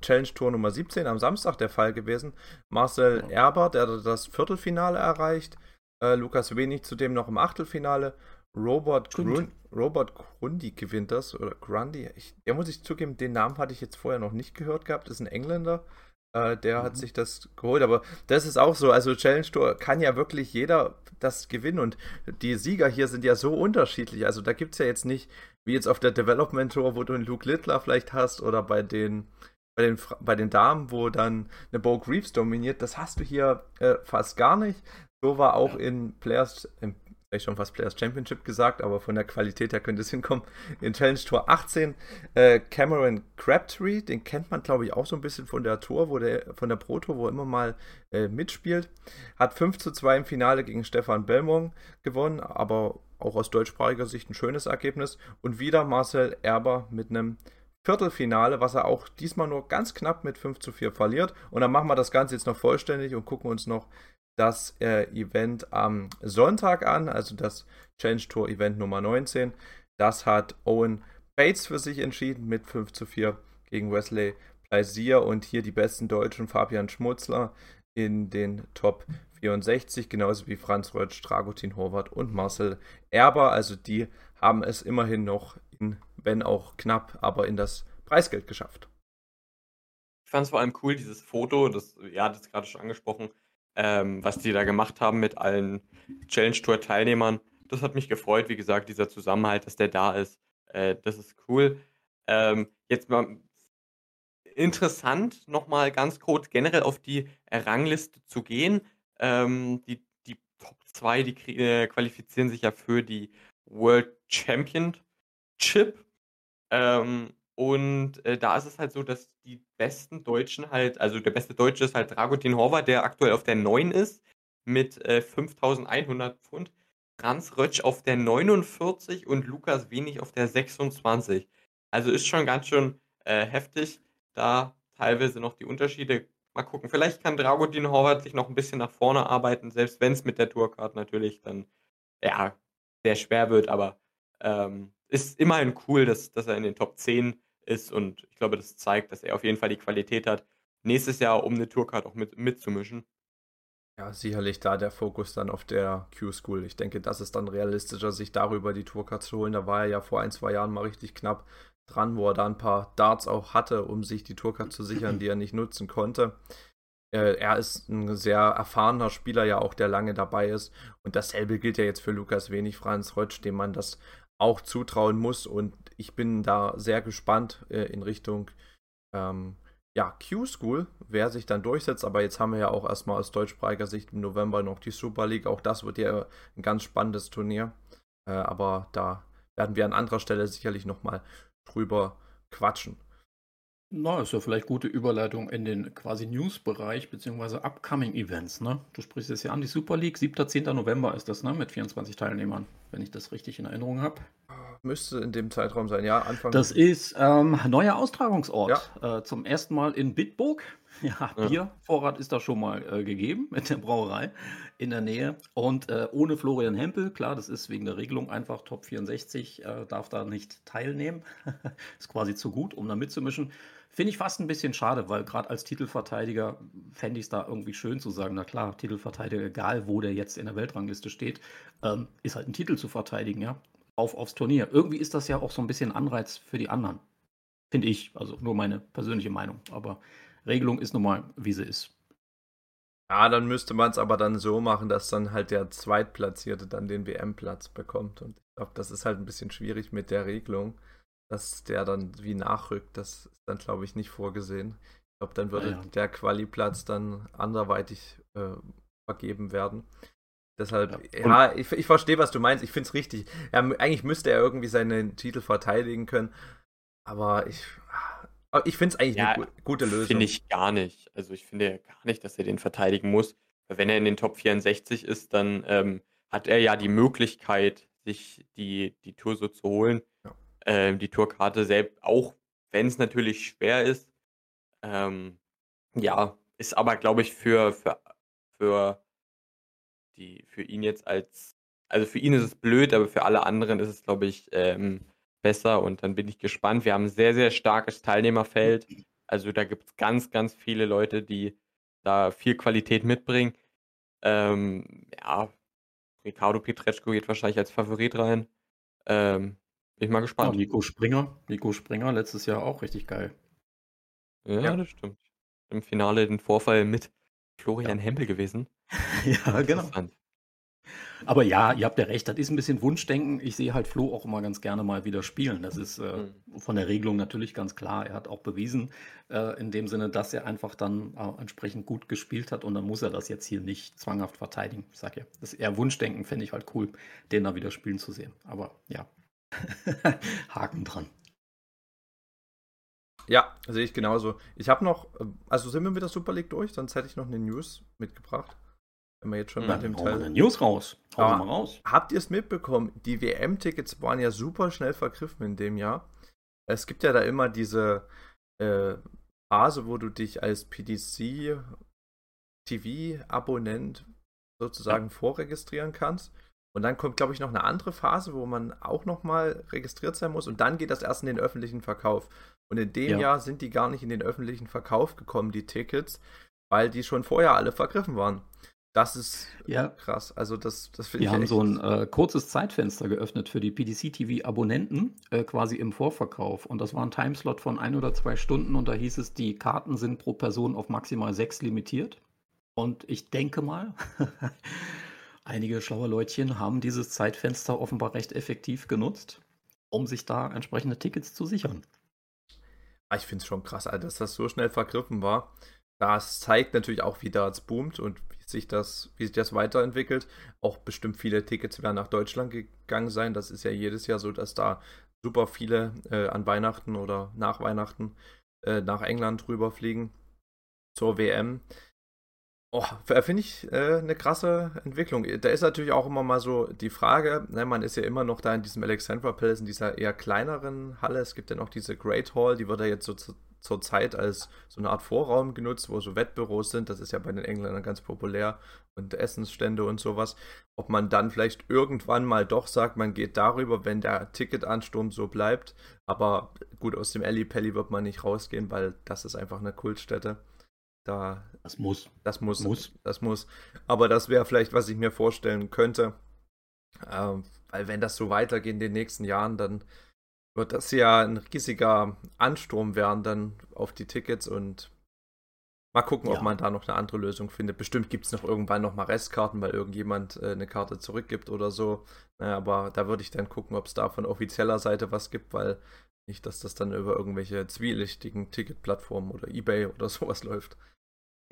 Challenge Tour Nummer 17 am Samstag der Fall gewesen. Marcel. Erber, der das Viertelfinale erreicht. Äh, Lukas Wenig zudem noch im Achtelfinale. Robert, Grun Robert Grundy gewinnt das, oder Grundy. Ich, der muss ich zugeben, den Namen hatte ich jetzt vorher noch nicht gehört gehabt. Das ist ein Engländer. Äh, der mhm. hat sich das geholt. Aber das ist auch so. Also Challenge Tour kann ja wirklich jeder das gewinnen. Und die Sieger hier sind ja so unterschiedlich. Also da gibt es ja jetzt nicht, wie jetzt auf der Development Tour, wo du einen Luke Littler vielleicht hast, oder bei den bei den, bei den Damen, wo dann eine Bo Greaves dominiert, das hast du hier äh, fast gar nicht. So war auch ja. in Players, im ich schon fast Players Championship gesagt, aber von der Qualität her könnte es hinkommen. In Challenge Tour 18 äh, Cameron Crabtree, den kennt man glaube ich auch so ein bisschen von der Tour, wo der, von der Pro Tour, wo er immer mal äh, mitspielt. Hat 5 zu 2 im Finale gegen Stefan Belmont gewonnen, aber auch aus deutschsprachiger Sicht ein schönes Ergebnis. Und wieder Marcel Erber mit einem Viertelfinale, was er auch diesmal nur ganz knapp mit 5 zu 4 verliert. Und dann machen wir das Ganze jetzt noch vollständig und gucken uns noch das äh, Event am Sonntag an, also das Challenge Tour Event Nummer 19. Das hat Owen Bates für sich entschieden mit 5 zu 4 gegen Wesley Sia und hier die besten Deutschen Fabian Schmutzler in den Top 64, genauso wie Franz Rötsch, Dragutin Horvath und Marcel Erber. Also die haben es immerhin noch, in, wenn auch knapp, aber in das Preisgeld geschafft. Ich fand es vor allem cool, dieses Foto, das, ja, das gerade schon angesprochen, ähm, was die da gemacht haben mit allen Challenge Tour Teilnehmern. Das hat mich gefreut, wie gesagt, dieser Zusammenhalt, dass der da ist. Äh, das ist cool. Ähm, jetzt mal interessant, nochmal ganz kurz generell auf die Rangliste zu gehen. Ähm, die, die Top 2, die äh, qualifizieren sich ja für die World Championship. Ähm, und äh, da ist es halt so, dass die besten Deutschen halt, also der beste Deutsche ist halt Dragutin Horvath, der aktuell auf der 9 ist, mit äh, 5100 Pfund. Franz Rötsch auf der 49 und Lukas Wenig auf der 26. Also ist schon ganz schön äh, heftig, da teilweise noch die Unterschiede. Mal gucken, vielleicht kann Dragutin Horvath sich noch ein bisschen nach vorne arbeiten, selbst wenn es mit der Tourcard natürlich dann ja sehr schwer wird, aber ähm, ist immerhin cool, dass, dass er in den Top 10 ist und ich glaube, das zeigt, dass er auf jeden Fall die Qualität hat, nächstes Jahr um eine Tourcard auch mit, mitzumischen. Ja, sicherlich da der Fokus dann auf der Q-School. Ich denke, das ist dann realistischer, sich darüber die Tourcard zu holen. Da war er ja vor ein, zwei Jahren mal richtig knapp dran, wo er da ein paar Darts auch hatte, um sich die Tourcard zu sichern, die er nicht nutzen konnte. Äh, er ist ein sehr erfahrener Spieler, ja auch, der lange dabei ist. Und dasselbe gilt ja jetzt für Lukas Wenig, Franz Rötsch, dem man das auch zutrauen muss. Und ich bin da sehr gespannt äh, in Richtung ähm, ja, Q-School, wer sich dann durchsetzt. Aber jetzt haben wir ja auch erstmal aus deutschsprachiger Sicht im November noch die Super League. Auch das wird ja ein ganz spannendes Turnier. Äh, aber da werden wir an anderer Stelle sicherlich nochmal drüber quatschen. Na, ist ja vielleicht gute Überleitung in den quasi News-Bereich beziehungsweise Upcoming Events, ne? Du sprichst es ja an, die Super League, 7. 10. November ist das, ne? Mit 24 Teilnehmern, wenn ich das richtig in Erinnerung habe. Müsste in dem Zeitraum sein, ja, Anfang. Das ist ähm, neuer Austragungsort. Ja. Äh, zum ersten Mal in Bitburg. Ja, ja. Biervorrat ist da schon mal äh, gegeben mit der Brauerei in der Nähe. Und äh, ohne Florian Hempel, klar, das ist wegen der Regelung einfach Top 64, äh, darf da nicht teilnehmen. ist quasi zu gut, um da mitzumischen. Finde ich fast ein bisschen schade, weil gerade als Titelverteidiger fände ich es da irgendwie schön zu sagen, na klar, Titelverteidiger, egal wo der jetzt in der Weltrangliste steht, ähm, ist halt ein Titel zu verteidigen, ja. Auf aufs Turnier. Irgendwie ist das ja auch so ein bisschen Anreiz für die anderen. Finde ich. Also nur meine persönliche Meinung. Aber Regelung ist nun mal, wie sie ist. Ja, dann müsste man es aber dann so machen, dass dann halt der Zweitplatzierte dann den WM-Platz bekommt. Und ich glaube, das ist halt ein bisschen schwierig mit der Regelung dass der dann wie nachrückt. Das ist dann, glaube ich, nicht vorgesehen. Ich glaube, dann würde ja. der Quali-Platz dann anderweitig äh, vergeben werden. Deshalb, ja, ja ich, ich verstehe, was du meinst. Ich finde es richtig. Ja, eigentlich müsste er irgendwie seinen Titel verteidigen können. Aber ich, ich finde es eigentlich ja, eine gute Lösung. Finde ich gar nicht. Also ich finde gar nicht, dass er den verteidigen muss. Wenn er in den Top 64 ist, dann ähm, hat er ja die Möglichkeit, sich die, die Tour so zu holen ähm, die Tourkarte selbst, auch wenn es natürlich schwer ist. Ähm, ja, ist aber, glaube ich, für, für, für, die, für ihn jetzt als, also für ihn ist es blöd, aber für alle anderen ist es, glaube ich, ähm, besser und dann bin ich gespannt. Wir haben ein sehr, sehr starkes Teilnehmerfeld. Also da gibt es ganz, ganz viele Leute, die da viel Qualität mitbringen. Ähm, ja, Ricardo Pietreczko geht wahrscheinlich als Favorit rein. Ähm, bin ich mal gespannt. Ja, Nico Springer. Nico Springer letztes Jahr auch richtig geil. Ja, ja. das stimmt. Im Finale den Vorfall mit Florian ja. Hempel gewesen. ja, genau. Aber ja, ihr habt ja recht, das ist ein bisschen Wunschdenken. Ich sehe halt Flo auch immer ganz gerne mal wieder spielen. Das ist äh, mhm. von der Regelung natürlich ganz klar. Er hat auch bewiesen, äh, in dem Sinne, dass er einfach dann äh, entsprechend gut gespielt hat und dann muss er das jetzt hier nicht zwanghaft verteidigen. Ich sag ja, das ist eher Wunschdenken, fände ich halt cool, den da wieder spielen zu sehen. Aber ja, Haken dran. Ja, sehe ich genauso. Ich habe noch, also sind wir mit der Super League durch, sonst hätte ich noch eine News mitgebracht. Wenn wir jetzt schon ja, mit dem Teil. News raus. Hau mal raus. Habt ihr es mitbekommen? Die WM-Tickets waren ja super schnell vergriffen in dem Jahr. Es gibt ja da immer diese äh, Phase, wo du dich als PDC TV-Abonnent sozusagen ja. vorregistrieren kannst. Und dann kommt, glaube ich, noch eine andere Phase, wo man auch nochmal registriert sein muss. Und dann geht das erst in den öffentlichen Verkauf. Und in dem ja. Jahr sind die gar nicht in den öffentlichen Verkauf gekommen, die Tickets, weil die schon vorher alle vergriffen waren. Das ist ja. krass. Also das, das finde ich. Wir haben so ein äh, kurzes Zeitfenster geöffnet für die PDC-TV-Abonnenten, äh, quasi im Vorverkauf. Und das war ein Timeslot von ein oder zwei Stunden und da hieß es, die Karten sind pro Person auf maximal sechs limitiert. Und ich denke mal, einige schlaue Leutchen haben dieses Zeitfenster offenbar recht effektiv genutzt, um sich da entsprechende Tickets zu sichern. Ah, ich finde es schon krass, dass das so schnell vergriffen war. Das zeigt natürlich auch, wie da es boomt und wie sich das, wie sich das weiterentwickelt. Auch bestimmt viele Tickets werden nach Deutschland gegangen sein. Das ist ja jedes Jahr so, dass da super viele äh, an Weihnachten oder nach Weihnachten äh, nach England rüberfliegen zur WM. Oh, finde ich äh, eine krasse Entwicklung. Da ist natürlich auch immer mal so die Frage, ne, man ist ja immer noch da in diesem Alexandra Palace, in dieser eher kleineren Halle. Es gibt ja noch diese Great Hall, die wird ja jetzt so zu, zur Zeit als so eine Art Vorraum genutzt, wo so Wettbüros sind. Das ist ja bei den Engländern ganz populär und Essensstände und sowas. Ob man dann vielleicht irgendwann mal doch sagt, man geht darüber, wenn der Ticketansturm so bleibt. Aber gut, aus dem Alley Pelli wird man nicht rausgehen, weil das ist einfach eine Kultstätte. Da, das muss. Das muss. muss. Das muss. Aber das wäre vielleicht, was ich mir vorstellen könnte. Ähm, weil wenn das so weitergeht in den nächsten Jahren, dann wird das ja ein riesiger Ansturm werden dann auf die Tickets und mal gucken, ja. ob man da noch eine andere Lösung findet. Bestimmt gibt es noch irgendwann noch mal Restkarten, weil irgendjemand äh, eine Karte zurückgibt oder so. Naja, aber da würde ich dann gucken, ob es da von offizieller Seite was gibt, weil nicht, dass das dann über irgendwelche zwielichtigen Ticketplattformen oder Ebay oder sowas läuft.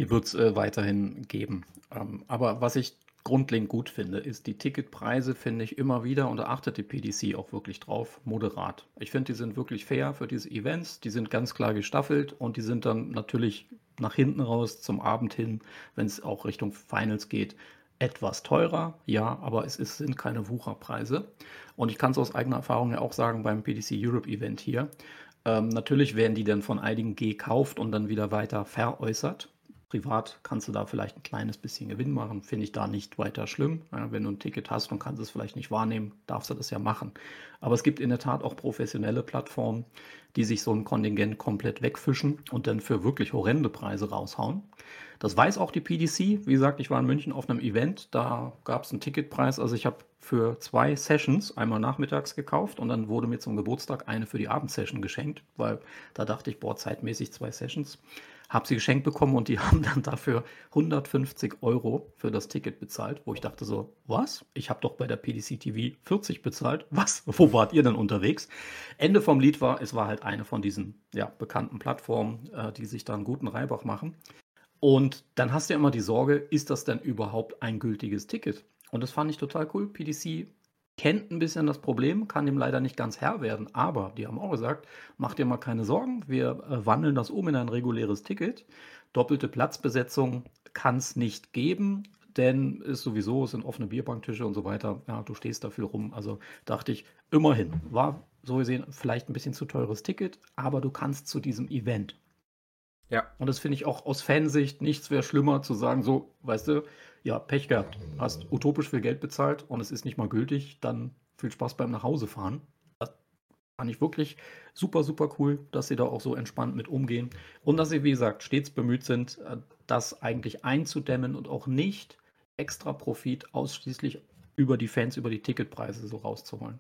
Die wird es äh, weiterhin geben. Ähm, aber was ich grundlegend gut finde, ist die Ticketpreise, finde ich immer wieder, und da achtet die PDC auch wirklich drauf, moderat. Ich finde, die sind wirklich fair für diese Events, die sind ganz klar gestaffelt und die sind dann natürlich nach hinten raus zum Abend hin, wenn es auch Richtung Finals geht, etwas teurer, ja, aber es ist, sind keine Wucherpreise. Und ich kann es aus eigener Erfahrung ja auch sagen beim PDC Europe Event hier. Ähm, natürlich werden die dann von einigen gekauft und dann wieder weiter veräußert. Privat kannst du da vielleicht ein kleines bisschen Gewinn machen, finde ich da nicht weiter schlimm. Wenn du ein Ticket hast und kannst es vielleicht nicht wahrnehmen, darfst du das ja machen. Aber es gibt in der Tat auch professionelle Plattformen, die sich so ein Kontingent komplett wegfischen und dann für wirklich horrende Preise raushauen. Das weiß auch die PDC. Wie gesagt, ich war in München auf einem Event, da gab es einen Ticketpreis. Also ich habe für zwei Sessions einmal nachmittags gekauft und dann wurde mir zum Geburtstag eine für die Abendsession geschenkt, weil da dachte ich, boah, zeitmäßig zwei Sessions habe sie geschenkt bekommen und die haben dann dafür 150 Euro für das Ticket bezahlt, wo ich dachte so, was? Ich habe doch bei der PDC TV 40 bezahlt. Was? Wo wart ihr denn unterwegs? Ende vom Lied war, es war halt eine von diesen ja, bekannten Plattformen, äh, die sich da einen guten Reibach machen. Und dann hast du ja immer die Sorge, ist das denn überhaupt ein gültiges Ticket? Und das fand ich total cool. PDC kennt ein bisschen das Problem, kann dem leider nicht ganz Herr werden, aber die haben auch gesagt, mach dir mal keine Sorgen, wir äh, wandeln das um in ein reguläres Ticket. Doppelte Platzbesetzung kann es nicht geben, denn ist sowieso, es sind offene Bierbanktische und so weiter. Ja, du stehst dafür rum. Also dachte ich, immerhin, war so gesehen vielleicht ein bisschen zu teures Ticket, aber du kannst zu diesem Event. Ja. Und das finde ich auch aus Fansicht nichts wäre schlimmer zu sagen, so, weißt du, ja, Pech gehabt. Hast utopisch viel Geld bezahlt und es ist nicht mal gültig, dann viel Spaß beim Nachhausefahren. Das fand ich wirklich super, super cool, dass sie da auch so entspannt mit umgehen und dass sie, wie gesagt, stets bemüht sind, äh, das eigentlich einzudämmen und auch nicht extra Profit ausschließlich über die Fans, über die Ticketpreise so rauszuholen.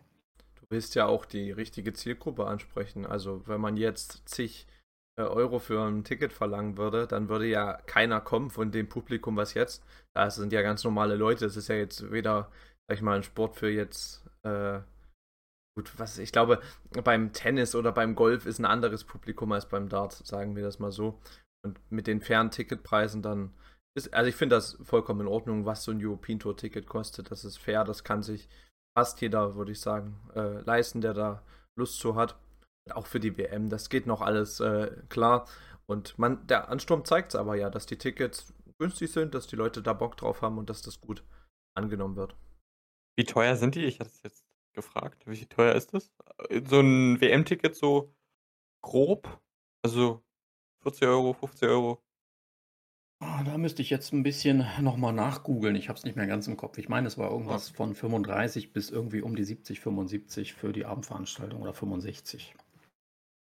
Du willst ja auch die richtige Zielgruppe ansprechen. Also wenn man jetzt zig Euro für ein Ticket verlangen würde, dann würde ja keiner kommen von dem Publikum, was jetzt. Das sind ja ganz normale Leute. Das ist ja jetzt weder, sag ich mal, ein Sport für jetzt. Äh, gut, was ich glaube, beim Tennis oder beim Golf ist ein anderes Publikum als beim Dart, sagen wir das mal so. Und mit den fairen Ticketpreisen dann ist, also ich finde das vollkommen in Ordnung, was so ein European Tour Ticket kostet. Das ist fair, das kann sich fast jeder, würde ich sagen, äh, leisten, der da Lust zu hat auch für die WM, das geht noch alles äh, klar. Und man, der Ansturm zeigt es aber ja, dass die Tickets günstig sind, dass die Leute da Bock drauf haben und dass das gut angenommen wird. Wie teuer sind die? Ich hatte es jetzt gefragt. Wie teuer ist das? So ein WM-Ticket so grob? Also 40 Euro, 50 Euro? Ah, da müsste ich jetzt ein bisschen nochmal nachgoogeln. Ich habe es nicht mehr ganz im Kopf. Ich meine, es war irgendwas von 35 bis irgendwie um die 70, 75 für die Abendveranstaltung oder 65.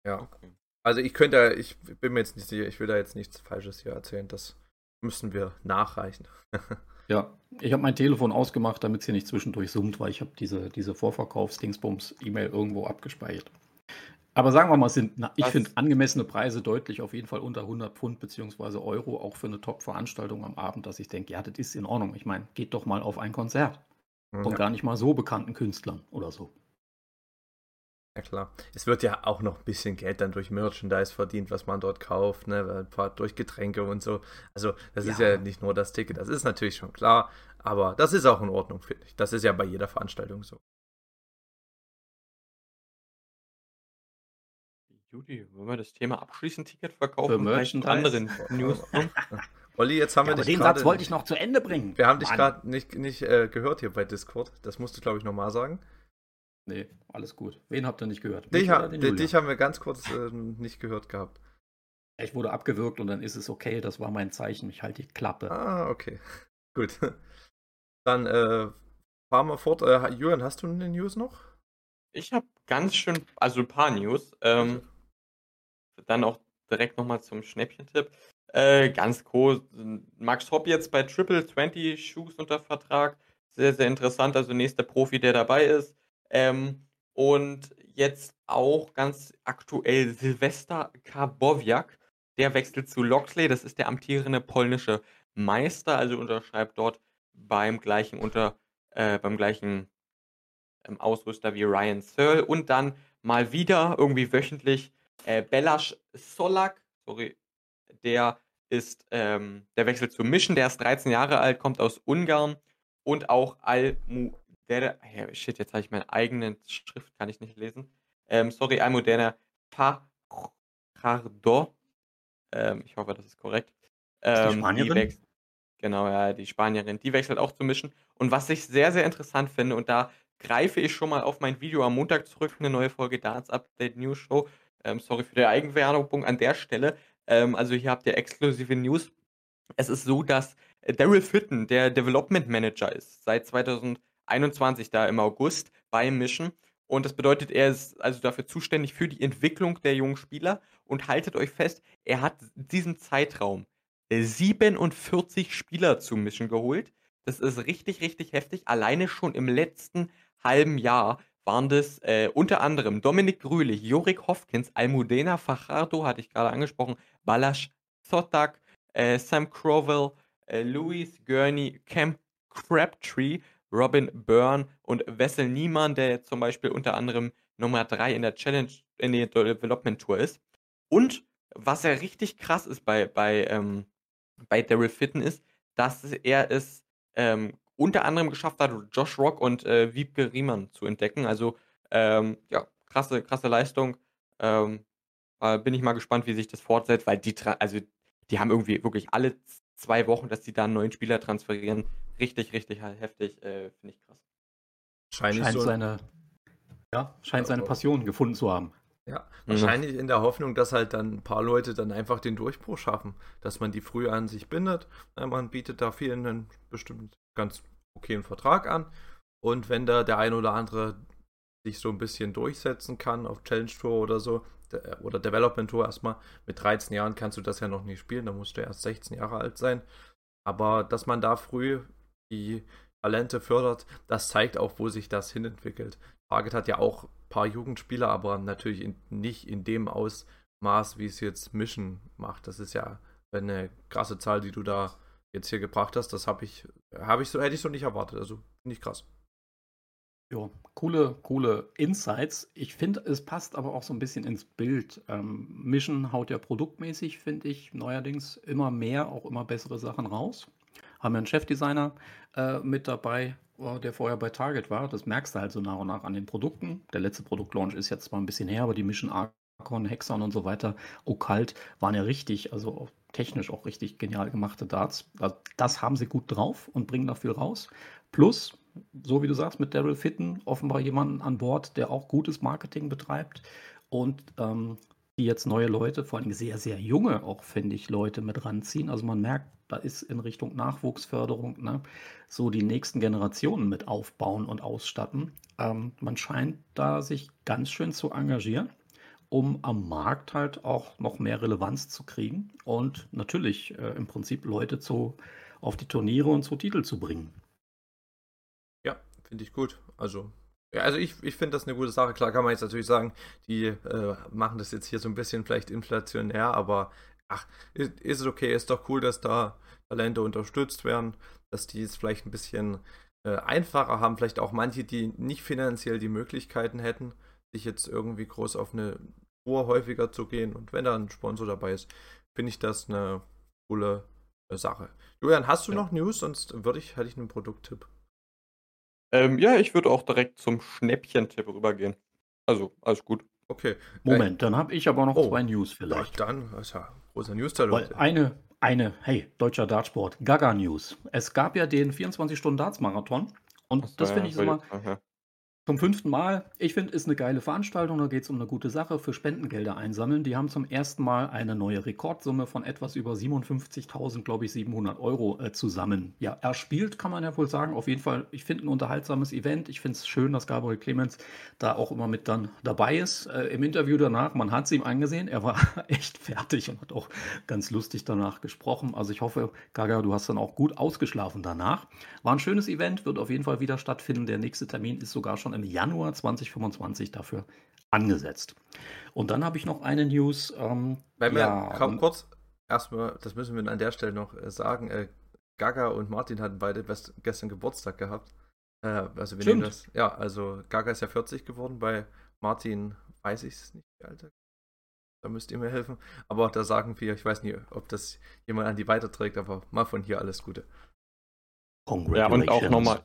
Ja. Okay. Also ich könnte, ich bin mir jetzt nicht sicher, ich will da jetzt nichts Falsches hier erzählen. Das müssen wir nachreichen. ja, ich habe mein Telefon ausgemacht, damit es hier nicht zwischendurch summt, weil ich habe diese, diese Vorverkaufs-Dingsbums-E-Mail irgendwo abgespeichert. Aber sagen wir mal, sind, na, ich finde angemessene Preise deutlich auf jeden Fall unter 100 Pfund bzw. Euro, auch für eine Top-Veranstaltung am Abend, dass ich denke, ja, das ist in Ordnung. Ich meine, geht doch mal auf ein Konzert von ja. gar nicht mal so bekannten Künstlern oder so. Ja klar. Es wird ja auch noch ein bisschen Geld dann durch Merchandise verdient, was man dort kauft, ne? durch Getränke und so. Also das ja. ist ja nicht nur das Ticket, das ist natürlich schon klar, aber das ist auch in Ordnung, finde ich. Das ist ja bei jeder Veranstaltung so. Judy, wollen wir das Thema abschließen, Ticket verkaufen Für Merchandise? anderen News? Olli, jetzt haben ja, wir dich Den Satz wollte ich noch zu Ende bringen. Wir haben dich gerade nicht, nicht äh, gehört hier bei Discord. Das musst du, glaube ich, nochmal sagen. Nee, alles gut. Wen habt ihr nicht gehört? Dich, ha dich haben wir ganz kurz äh, nicht gehört gehabt. Ich wurde abgewürgt und dann ist es okay. Das war mein Zeichen. Ich halte die Klappe. Ah, okay. Gut. Dann äh, fahren wir fort. Äh, Jürgen, hast du eine News noch? Ich habe ganz schön, also ein paar News. Ähm, dann auch direkt nochmal zum Schnäppchentipp. Äh, ganz cool. Max Hopp jetzt bei Triple 20 Shoes unter Vertrag. Sehr, sehr interessant. Also nächster Profi, der dabei ist. Ähm, und jetzt auch ganz aktuell Silvester Karbowiak. Der wechselt zu Loxley. Das ist der amtierende polnische Meister. Also unterschreibt dort beim gleichen unter äh, beim gleichen ähm, Ausrüster wie Ryan Searle. Und dann mal wieder irgendwie wöchentlich äh, Belash Solak, sorry, der ist, ähm, der wechselt zu Mission, der ist 13 Jahre alt, kommt aus Ungarn und auch Almudena, ja, shit, jetzt habe ich meine eigene Schrift, kann ich nicht lesen. Ähm, sorry, Almudena Fajardo, ähm, ich hoffe, das ist korrekt. Ähm, die Spanierin? Die wechselt, genau, ja, die Spanierin, die wechselt auch zu Mission. Und was ich sehr, sehr interessant finde, und da greife ich schon mal auf mein Video am Montag zurück, eine neue Folge Darts Update News Show, ähm, sorry für die Eigenwerbung an der Stelle. Ähm, also hier habt ihr exklusive News. Es ist so, dass Daryl Fitton der Development Manager ist, seit 2021 da im August bei Mission. Und das bedeutet, er ist also dafür zuständig für die Entwicklung der jungen Spieler. Und haltet euch fest, er hat diesen Zeitraum 47 Spieler zu Mission geholt. Das ist richtig, richtig heftig. Alleine schon im letzten halben Jahr waren das äh, unter anderem Dominik Grülich, Jorik Hofkins, Almudena Fajardo, hatte ich gerade angesprochen, Balash Zotak, äh, Sam Crowell, äh, Louis Gurney, Cam Crabtree, Robin Byrne und Wessel Niemann, der jetzt zum Beispiel unter anderem Nummer 3 in der Challenge, in der Development Tour ist. Und was ja richtig krass ist bei, bei, ähm, bei Daryl Fitten ist, dass er es ähm, unter anderem geschafft hat, Josh Rock und äh, Wiebke Riemann zu entdecken. Also ähm, ja, krasse, krasse Leistung. Ähm, äh, bin ich mal gespannt, wie sich das fortsetzt, weil die, also die haben irgendwie wirklich alle zwei Wochen, dass die da einen neuen Spieler transferieren. Richtig, richtig heftig, äh, finde ich krass. Scheint, scheint so seine, ja, scheint seine Passion gefunden zu haben. Ja, mhm. wahrscheinlich in der Hoffnung, dass halt dann ein paar Leute dann einfach den Durchbruch schaffen, dass man die früh an sich bindet. Man bietet da vielen einen bestimmt ganz okayen Vertrag an. Und wenn da der ein oder andere sich so ein bisschen durchsetzen kann auf Challenge Tour oder so, oder Development Tour erstmal, mit 13 Jahren kannst du das ja noch nicht spielen, da musst du erst 16 Jahre alt sein. Aber dass man da früh die Talente fördert, das zeigt auch, wo sich das hinentwickelt. Target hat ja auch ein paar Jugendspieler, aber natürlich in, nicht in dem Ausmaß, wie es jetzt Mission macht. Das ist ja eine krasse Zahl, die du da jetzt hier gebracht hast. Das habe ich, habe ich so, hätte ich so nicht erwartet. Also ich krass. Ja, coole, coole Insights. Ich finde, es passt aber auch so ein bisschen ins Bild. Ähm, Mission haut ja produktmäßig, finde ich, neuerdings immer mehr, auch immer bessere Sachen raus. Haben wir einen Chefdesigner äh, mit dabei, äh, der vorher bei Target war. Das merkst du halt so nach und nach an den Produkten. Der letzte Produktlaunch ist jetzt zwar ein bisschen her, aber die Mission Archon, Hexon und so weiter, Okkult, waren ja richtig, also technisch auch richtig genial gemachte Darts. Also das haben sie gut drauf und bringen da viel raus. Plus, so wie du sagst, mit Daryl Fitten offenbar jemanden an Bord, der auch gutes Marketing betreibt und ähm, die jetzt neue Leute, vor allem sehr, sehr junge auch, finde ich, Leute mit ranziehen. Also man merkt, da ist in Richtung Nachwuchsförderung ne, so die nächsten Generationen mit aufbauen und ausstatten. Ähm, man scheint da sich ganz schön zu engagieren, um am Markt halt auch noch mehr Relevanz zu kriegen und natürlich äh, im Prinzip Leute zu, auf die Turniere und zu Titel zu bringen. Ja, finde ich gut. Also also ich, ich finde das eine gute Sache. Klar kann man jetzt natürlich sagen, die äh, machen das jetzt hier so ein bisschen vielleicht inflationär, aber ach, ist, es okay, ist doch cool, dass da Talente unterstützt werden, dass die es vielleicht ein bisschen äh, einfacher haben, vielleicht auch manche, die nicht finanziell die Möglichkeiten hätten, sich jetzt irgendwie groß auf eine Tour häufiger zu gehen. Und wenn da ein Sponsor dabei ist, finde ich das eine coole äh, Sache. Julian, hast du ja. noch News? Sonst würde ich, hätte ich einen Produkttipp. Ähm, ja, ich würde auch direkt zum Schnäppchentipp rübergehen. Also, alles gut. Okay. Moment, dann habe ich aber noch oh, zwei News vielleicht. Ja, dann ist ja großer News-Teil. Eine, eine, hey, deutscher Dartsport, Gaga News. Es gab ja den 24-Stunden-Darts-Marathon und das finde ich immer, zum fünften Mal. Ich finde, ist eine geile Veranstaltung. Da geht es um eine gute Sache für Spendengelder einsammeln. Die haben zum ersten Mal eine neue Rekordsumme von etwas über 57.000, glaube ich, 700 Euro äh, zusammen. Ja, erspielt kann man ja wohl sagen. Auf jeden Fall, ich finde ein unterhaltsames Event. Ich finde es schön, dass Gabriel Clemens da auch immer mit dann dabei ist. Äh, Im Interview danach, man hat es ihm angesehen. Er war echt fertig und hat auch ganz lustig danach gesprochen. Also ich hoffe, Gaga, du hast dann auch gut ausgeschlafen danach. War ein schönes Event, wird auf jeden Fall wieder stattfinden. Der nächste Termin ist sogar schon im Januar 2025 dafür angesetzt. Und dann habe ich noch eine News. Ähm, Weil ja, wir, komm, kurz, erstmal, das müssen wir an der Stelle noch äh, sagen. Äh, Gaga und Martin hatten beide gestern Geburtstag gehabt. Äh, also wir Stimmt. nehmen das. Ja, also Gaga ist ja 40 geworden, bei Martin weiß ich es nicht, wie alt Da müsst ihr mir helfen. Aber da sagen wir, ich weiß nicht, ob das jemand an die weiterträgt, aber mal von hier alles Gute. Ja, und auch nochmal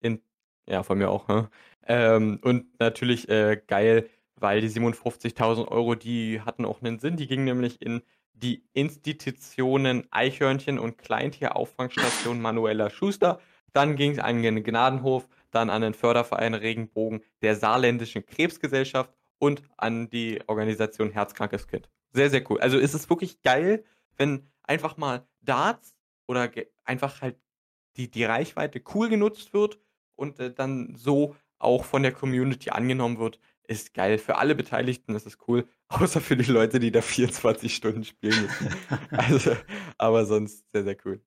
in ja, von mir auch. Ne? Ähm, und natürlich äh, geil, weil die 57.000 Euro, die hatten auch einen Sinn. Die gingen nämlich in die Institutionen Eichhörnchen und Kleintierauffangsstation Manuela Schuster. Dann ging es an den Gnadenhof, dann an den Förderverein Regenbogen der Saarländischen Krebsgesellschaft und an die Organisation Herzkrankes Kind. Sehr, sehr cool. Also ist es wirklich geil, wenn einfach mal Darts oder einfach halt die, die Reichweite cool genutzt wird und äh, dann so auch von der Community angenommen wird, ist geil. Für alle Beteiligten ist es cool, außer für die Leute, die da 24 Stunden spielen müssen. also, aber sonst sehr, sehr cool.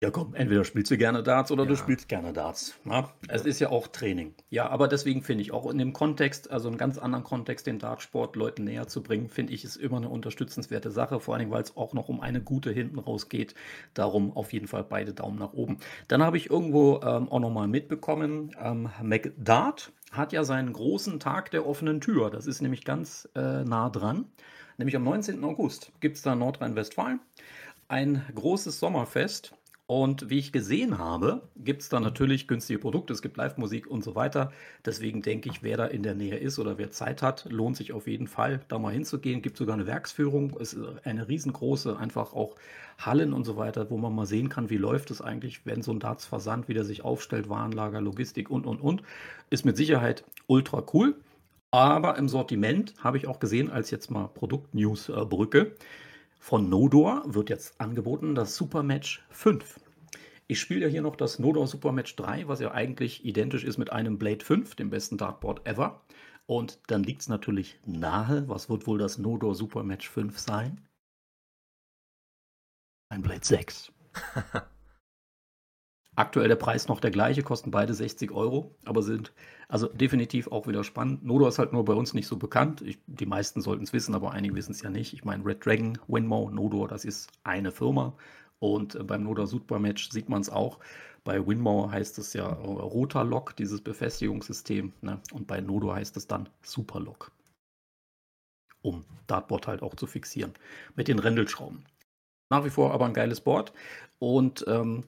Ja, komm, entweder spielst du gerne Darts oder ja. du spielst gerne Darts. Na? Es ist ja auch Training. Ja, aber deswegen finde ich auch in dem Kontext, also einen ganz anderen Kontext, den Dartsport Leuten näher zu bringen, finde ich, ist immer eine unterstützenswerte Sache. Vor allem, weil es auch noch um eine gute hinten raus geht. Darum auf jeden Fall beide Daumen nach oben. Dann habe ich irgendwo ähm, auch nochmal mitbekommen, ähm, McDart hat ja seinen großen Tag der offenen Tür. Das ist nämlich ganz äh, nah dran. Nämlich am 19. August gibt es da in Nordrhein-Westfalen ein großes Sommerfest und wie ich gesehen habe, gibt es da natürlich günstige Produkte, es gibt Live-Musik und so weiter. Deswegen denke ich, wer da in der Nähe ist oder wer Zeit hat, lohnt sich auf jeden Fall, da mal hinzugehen. Gibt sogar eine Werksführung, es ist eine riesengroße, einfach auch Hallen und so weiter, wo man mal sehen kann, wie läuft es eigentlich, wenn so ein Darts-Versand wieder sich aufstellt, Warenlager, Logistik und, und, und. Ist mit Sicherheit ultra cool. Aber im Sortiment habe ich auch gesehen, als jetzt mal Produkt-News-Brücke, äh, von Nodor wird jetzt angeboten das Supermatch 5. Ich spiele ja hier noch das Nodor Supermatch 3, was ja eigentlich identisch ist mit einem Blade 5, dem besten Dartboard ever. Und dann liegt es natürlich nahe, was wird wohl das Nodor Supermatch 5 sein? Ein Blade 6. Aktuell der Preis noch der gleiche, kosten beide 60 Euro, aber sind also definitiv auch wieder spannend. Nodo ist halt nur bei uns nicht so bekannt. Ich, die meisten sollten es wissen, aber einige wissen es ja nicht. Ich meine, Red Dragon, Winmo, Nodo, das ist eine Firma. Und äh, beim Noda Super Match sieht man es auch. Bei Winmo heißt es ja äh, roter Lock, dieses Befestigungssystem. Ne? Und bei Nodo heißt es dann Super Lock. Um Dartboard halt auch zu fixieren. Mit den Rändelschrauben. Nach wie vor aber ein geiles Board. Und ähm,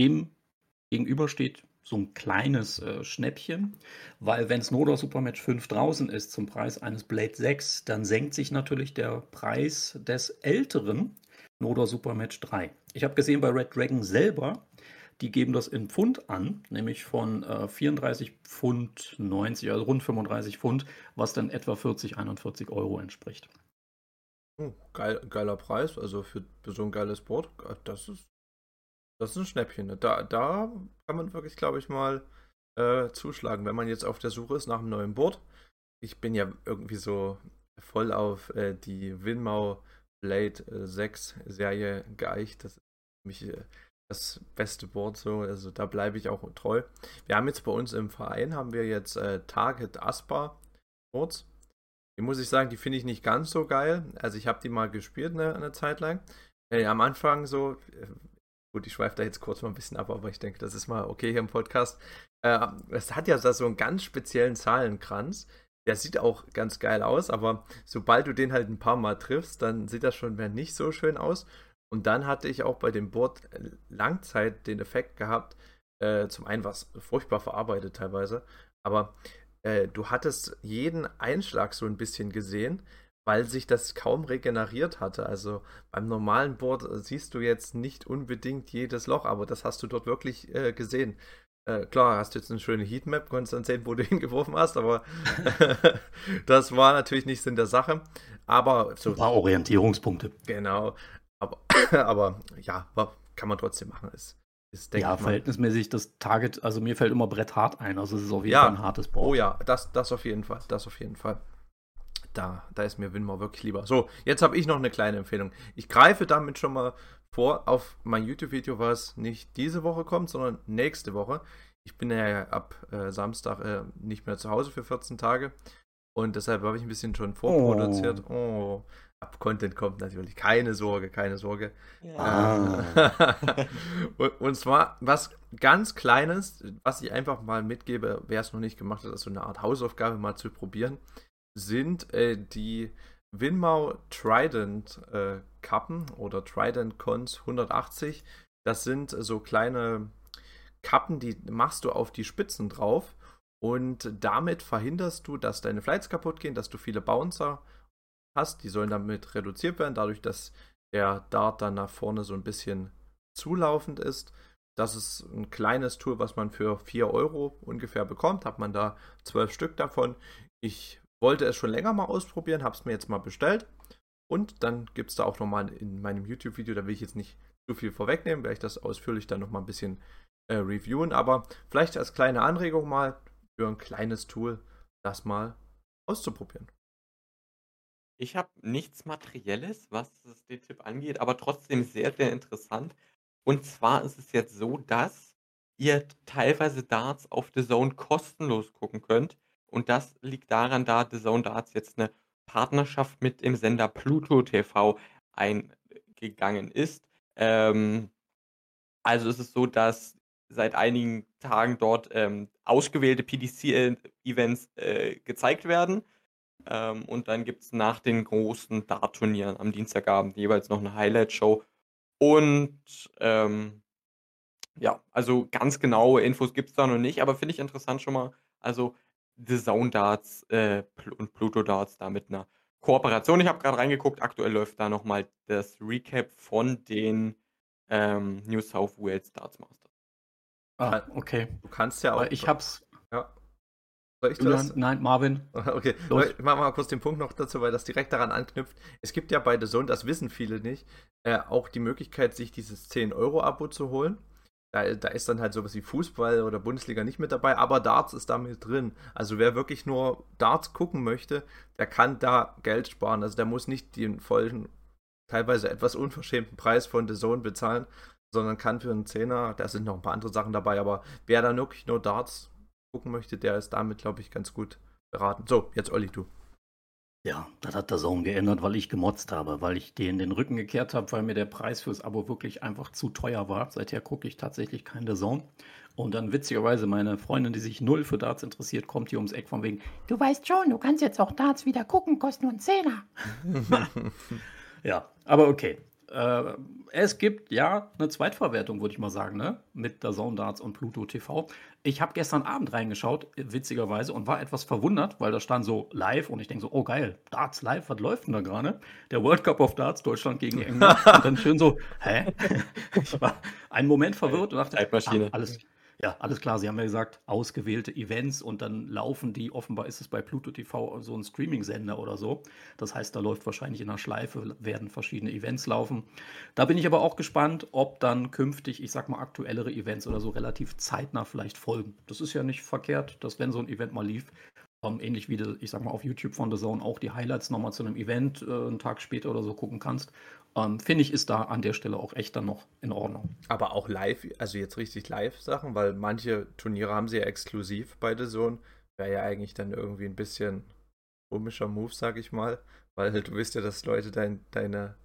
dem gegenüber steht so ein kleines äh, Schnäppchen, weil wenn Snowder Supermatch 5 draußen ist zum Preis eines Blade 6, dann senkt sich natürlich der Preis des älteren Snowder Supermatch 3. Ich habe gesehen bei Red Dragon selber, die geben das in Pfund an, nämlich von äh, 34 Pfund 90, also rund 35 Pfund, was dann etwa 40, 41 Euro entspricht. Oh, geil, geiler Preis, also für, so ein geiles Board, das ist, das ist ein Schnäppchen. Ne? Da, da kann man wirklich, glaube ich, mal äh, zuschlagen, wenn man jetzt auf der Suche ist nach einem neuen Board. Ich bin ja irgendwie so voll auf äh, die Winmau Blade 6 äh, Serie geeicht. Das ist für mich äh, das beste Board so, also da bleibe ich auch treu. Wir haben jetzt bei uns im Verein haben wir jetzt äh, Target Aspa Boards. Die muss ich sagen, die finde ich nicht ganz so geil. Also ich habe die mal gespielt eine, eine Zeit lang. Äh, am Anfang so, äh, gut, ich schweife da jetzt kurz mal ein bisschen ab, aber ich denke, das ist mal okay hier im Podcast. Äh, es hat ja so einen ganz speziellen Zahlenkranz der sieht auch ganz geil aus, aber sobald du den halt ein paar Mal triffst, dann sieht das schon mehr nicht so schön aus. Und dann hatte ich auch bei dem Board Langzeit den Effekt gehabt, äh, zum einen was furchtbar verarbeitet teilweise, aber äh, du hattest jeden Einschlag so ein bisschen gesehen, weil sich das kaum regeneriert hatte. Also beim normalen Board siehst du jetzt nicht unbedingt jedes Loch, aber das hast du dort wirklich äh, gesehen. Äh, klar, hast du jetzt eine schöne Heatmap, konntest dann sehen, wo du hingeworfen hast, aber das war natürlich nicht Sinn der Sache. Aber so. Ein paar Orientierungspunkte. Genau. Aber, aber ja, kann man trotzdem machen. Ist, ist ja, verhältnismäßig das Target, also mir fällt immer Brett hart ein, also es ist auf jeden ja. Fall ein hartes Board. Oh ja, das, das auf jeden Fall, das auf jeden Fall. Da, da ist mir Winmar wirklich lieber. So, jetzt habe ich noch eine kleine Empfehlung. Ich greife damit schon mal vor auf mein YouTube-Video, was nicht diese Woche kommt, sondern nächste Woche. Ich bin ja ab äh, Samstag äh, nicht mehr zu Hause für 14 Tage und deshalb habe ich ein bisschen schon vorproduziert. Oh, oh ab Content kommt natürlich. Keine Sorge, keine Sorge. Ja. Und, und, zwar was ganz Kleines, was ich einfach mal mitgebe, wer es noch nicht gemacht hat, ist so eine Art Hausaufgabe mal zu probieren, sind äh, die Winmau Trident äh, Kappen oder Trident Cons 180. Das sind so kleine Kappen, die machst du auf die Spitzen drauf und damit verhinderst du, dass deine Flights kaputt gehen, dass du viele Bouncer hast. Die sollen damit reduziert werden, dadurch, dass der Dart dann nach vorne so ein bisschen zulaufend ist. Das ist ein kleines Tool, was man für 4 Euro ungefähr bekommt. Hat man da 12 Stück davon. Ich wollte es schon länger mal ausprobieren, habe es mir jetzt mal bestellt. Und dann gibt es da auch nochmal in meinem YouTube-Video, da will ich jetzt nicht zu viel vorwegnehmen, werde ich das ausführlich dann nochmal ein bisschen äh, reviewen. Aber vielleicht als kleine Anregung mal für ein kleines Tool, das mal auszuprobieren. Ich habe nichts Materielles, was den Tipp angeht, aber trotzdem sehr, sehr interessant. Und zwar ist es jetzt so, dass ihr teilweise Darts auf The Zone kostenlos gucken könnt. Und das liegt daran, da The Zone Darts jetzt eine Partnerschaft mit dem Sender Pluto TV eingegangen ist. Ähm, also ist es so, dass seit einigen Tagen dort ähm, ausgewählte PDC-Events äh, gezeigt werden. Ähm, und dann gibt es nach den großen Dart-Turnieren am Dienstagabend jeweils noch eine Highlight-Show. Und ähm, ja, also ganz genaue Infos gibt es da noch nicht, aber finde ich interessant schon mal. Also The Zone Darts äh, und Pluto Darts da mit einer Kooperation. Ich habe gerade reingeguckt, aktuell läuft da nochmal das Recap von den ähm, New South Wales Darts Masters. Ah, okay. Du kannst ja auch. ich hab's. Ja. Soll ich das? Nein, Marvin. Okay, Los. ich mache mal kurz den Punkt noch dazu, weil das direkt daran anknüpft. Es gibt ja bei The Zone, das wissen viele nicht, äh, auch die Möglichkeit, sich dieses 10-Euro-Abo zu holen. Da, da ist dann halt sowas wie Fußball oder Bundesliga nicht mit dabei, aber Darts ist damit drin. Also wer wirklich nur Darts gucken möchte, der kann da Geld sparen. Also der muss nicht den vollen, teilweise etwas unverschämten Preis von The Zone bezahlen, sondern kann für einen Zehner, da sind noch ein paar andere Sachen dabei, aber wer da wirklich nur Darts gucken möchte, der ist damit, glaube ich, ganz gut beraten. So, jetzt Olli, du. Ja, das hat der Zone geändert, weil ich gemotzt habe, weil ich den den Rücken gekehrt habe, weil mir der Preis fürs Abo wirklich einfach zu teuer war. Seither gucke ich tatsächlich keine Zone. Und dann witzigerweise meine Freundin, die sich null für Darts interessiert, kommt hier ums Eck von wegen, du weißt schon, du kannst jetzt auch Darts wieder gucken, kostet nur einen Zehner. ja, aber okay. Äh, es gibt ja eine Zweitverwertung, würde ich mal sagen, ne? Mit der Zone Darts und Pluto TV. Ich habe gestern Abend reingeschaut, witzigerweise, und war etwas verwundert, weil da stand so live und ich denke so, oh geil, Darts live, was läuft denn da gerade? Der World Cup of Darts, Deutschland gegen England. und dann schön so, hä? ich war einen Moment verwirrt und dachte, Zeitmaschine. Ah, alles, ja, alles klar. Sie haben ja gesagt, ausgewählte Events und dann laufen die, offenbar ist es bei Pluto TV so ein Streaming-Sender oder so. Das heißt, da läuft wahrscheinlich in der Schleife, werden verschiedene Events laufen. Da bin ich aber auch gespannt, ob dann künftig, ich sag mal, aktuellere Events oder so relativ zeitnah vielleicht folgen. Das ist ja nicht verkehrt, dass wenn so ein Event mal lief, ähnlich wie du, ich sag mal, auf YouTube von The Zone auch die Highlights nochmal zu einem Event äh, einen Tag später oder so gucken kannst. Ähm, Finde ich, ist da an der Stelle auch echt dann noch in Ordnung. Aber auch live, also jetzt richtig Live-Sachen, weil manche Turniere haben sie ja exklusiv bei The Zone. Wäre ja eigentlich dann irgendwie ein bisschen komischer Move, sag ich mal. Weil du wisst ja, dass Leute dein, deine,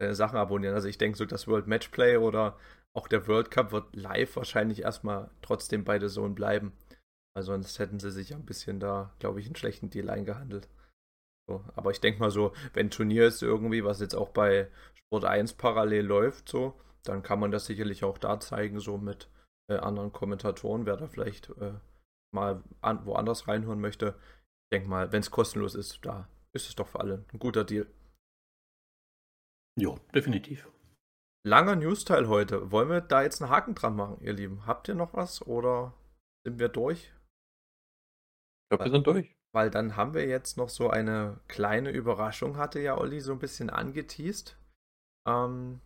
deine Sachen abonnieren. Also ich denke so, das World Matchplay oder auch der World Cup wird live wahrscheinlich erstmal trotzdem bei The Zone bleiben. Weil sonst hätten sie sich ein bisschen da, glaube ich, einen schlechten Deal eingehandelt. So, aber ich denke mal so, wenn Turnier ist irgendwie, was jetzt auch bei Sport 1 parallel läuft, so, dann kann man das sicherlich auch da zeigen, so mit äh, anderen Kommentatoren, wer da vielleicht äh, mal an, woanders reinhören möchte. Ich denke mal, wenn es kostenlos ist, da ist es doch für alle ein guter Deal. Ja, definitiv. Langer News-Teil heute. Wollen wir da jetzt einen Haken dran machen, ihr Lieben? Habt ihr noch was oder sind wir durch? Ich glaube, wir sind durch. Weil dann haben wir jetzt noch so eine kleine Überraschung, hatte ja Olli so ein bisschen angeteased. Ähm,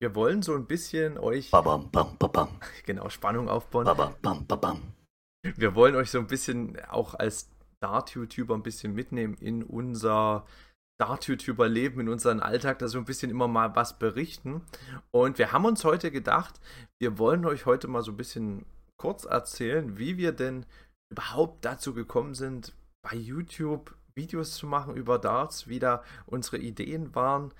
wir wollen so ein bisschen euch. Babam, bam, babam. Genau, Spannung aufbauen. Babam, bam, babam. Wir wollen euch so ein bisschen auch als Dart-YouTuber ein bisschen mitnehmen in unser Dart-YouTuber-Leben, in unseren Alltag, da so ein bisschen immer mal was berichten. Und wir haben uns heute gedacht, wir wollen euch heute mal so ein bisschen kurz erzählen, wie wir denn überhaupt dazu gekommen sind, bei YouTube Videos zu machen über Darts, wie da unsere Ideen waren.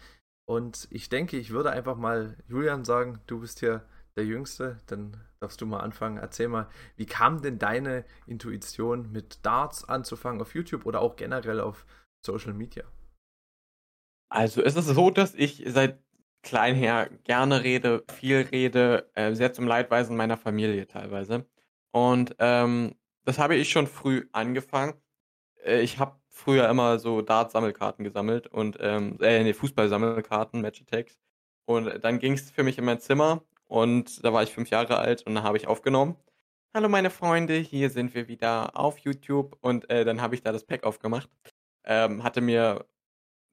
Und ich denke, ich würde einfach mal Julian sagen, du bist hier der Jüngste, dann darfst du mal anfangen. Erzähl mal, wie kam denn deine Intuition mit Darts anzufangen auf YouTube oder auch generell auf Social Media? Also es ist so, dass ich seit klein her gerne rede, viel rede, äh, sehr zum Leidweisen meiner Familie teilweise. Und ähm, das habe ich schon früh angefangen. Äh, ich habe früher immer so Dart-Sammelkarten gesammelt und, ähm, äh, ne, Fußball-Sammelkarten, Match-Attacks. Und dann ging es für mich in mein Zimmer und da war ich fünf Jahre alt und dann habe ich aufgenommen. Hallo meine Freunde, hier sind wir wieder auf YouTube und äh, dann habe ich da das Pack aufgemacht. Ähm, hatte mir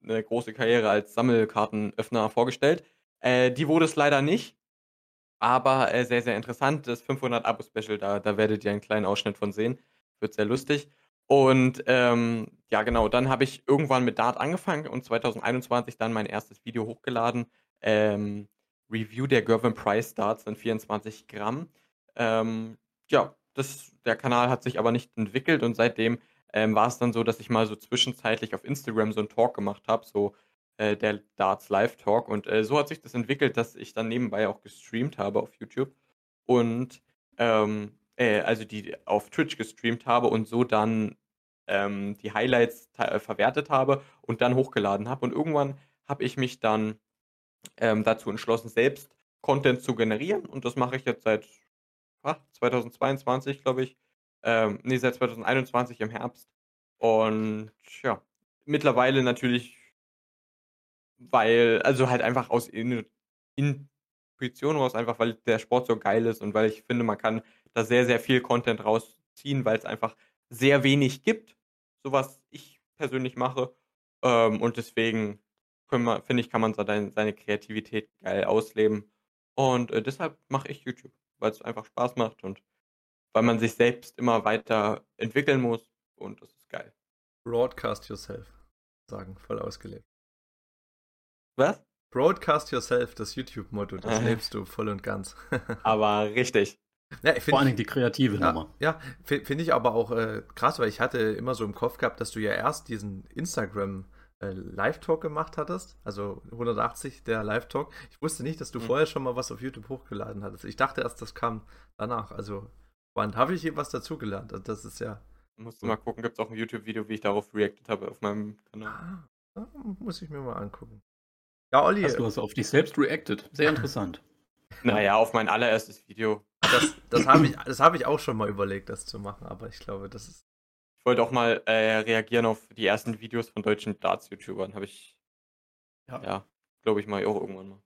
eine große Karriere als Sammelkartenöffner vorgestellt. Äh, die wurde es leider nicht, aber äh, sehr, sehr interessant. Das 500-Abo-Special, da, da werdet ihr einen kleinen Ausschnitt von sehen. Wird sehr lustig. Und ähm, ja, genau, dann habe ich irgendwann mit Dart angefangen und 2021 dann mein erstes Video hochgeladen. Ähm, Review der Gervin Price Darts in 24 Gramm. Ähm, ja, das, der Kanal hat sich aber nicht entwickelt und seitdem ähm, war es dann so, dass ich mal so zwischenzeitlich auf Instagram so einen Talk gemacht habe, so äh, der Darts Live Talk. Und äh, so hat sich das entwickelt, dass ich dann nebenbei auch gestreamt habe auf YouTube. Und ähm, äh, also die auf Twitch gestreamt habe und so dann ähm, die Highlights äh, verwertet habe und dann hochgeladen habe. Und irgendwann habe ich mich dann ähm, dazu entschlossen, selbst Content zu generieren. Und das mache ich jetzt seit ah, 2022, glaube ich. Ähm, nee, seit 2021 im Herbst. Und ja, mittlerweile natürlich, weil, also halt einfach aus In Intuition raus, einfach weil der Sport so geil ist und weil ich finde, man kann da sehr, sehr viel Content rausziehen, weil es einfach sehr wenig gibt, so was ich persönlich mache. Ähm, und deswegen finde ich, kann man seine, seine Kreativität geil ausleben. Und äh, deshalb mache ich YouTube, weil es einfach Spaß macht und weil man sich selbst immer weiter entwickeln muss. Und das ist geil. Broadcast yourself, sagen, voll ausgelebt. Was? Broadcast yourself, das YouTube-Motto, das lebst du voll und ganz. Aber richtig. Ja, Vor allem die kreative ja, Nummer. Ja, finde ich aber auch äh, krass, weil ich hatte immer so im Kopf gehabt, dass du ja erst diesen Instagram äh, Live-Talk gemacht hattest, also 180 der Live-Talk. Ich wusste nicht, dass du mhm. vorher schon mal was auf YouTube hochgeladen hattest. Ich dachte erst, das kam danach. Also, wann habe ich was dazugelernt? Also, das ist ja. Musst du mal gucken, gibt es auch ein YouTube-Video, wie ich darauf reacted habe auf meinem Kanal. Ah, muss ich mir mal angucken. Ja, Olli. Hast du hast auf dich selbst reacted. Sehr interessant. Naja, auf mein allererstes Video. Das, das habe ich, hab ich auch schon mal überlegt, das zu machen, aber ich glaube, das ist. Ich wollte auch mal äh, reagieren auf die ersten Videos von deutschen Darts-YouTubern. Habe ich. Ja, ja glaube ich mal auch irgendwann mal.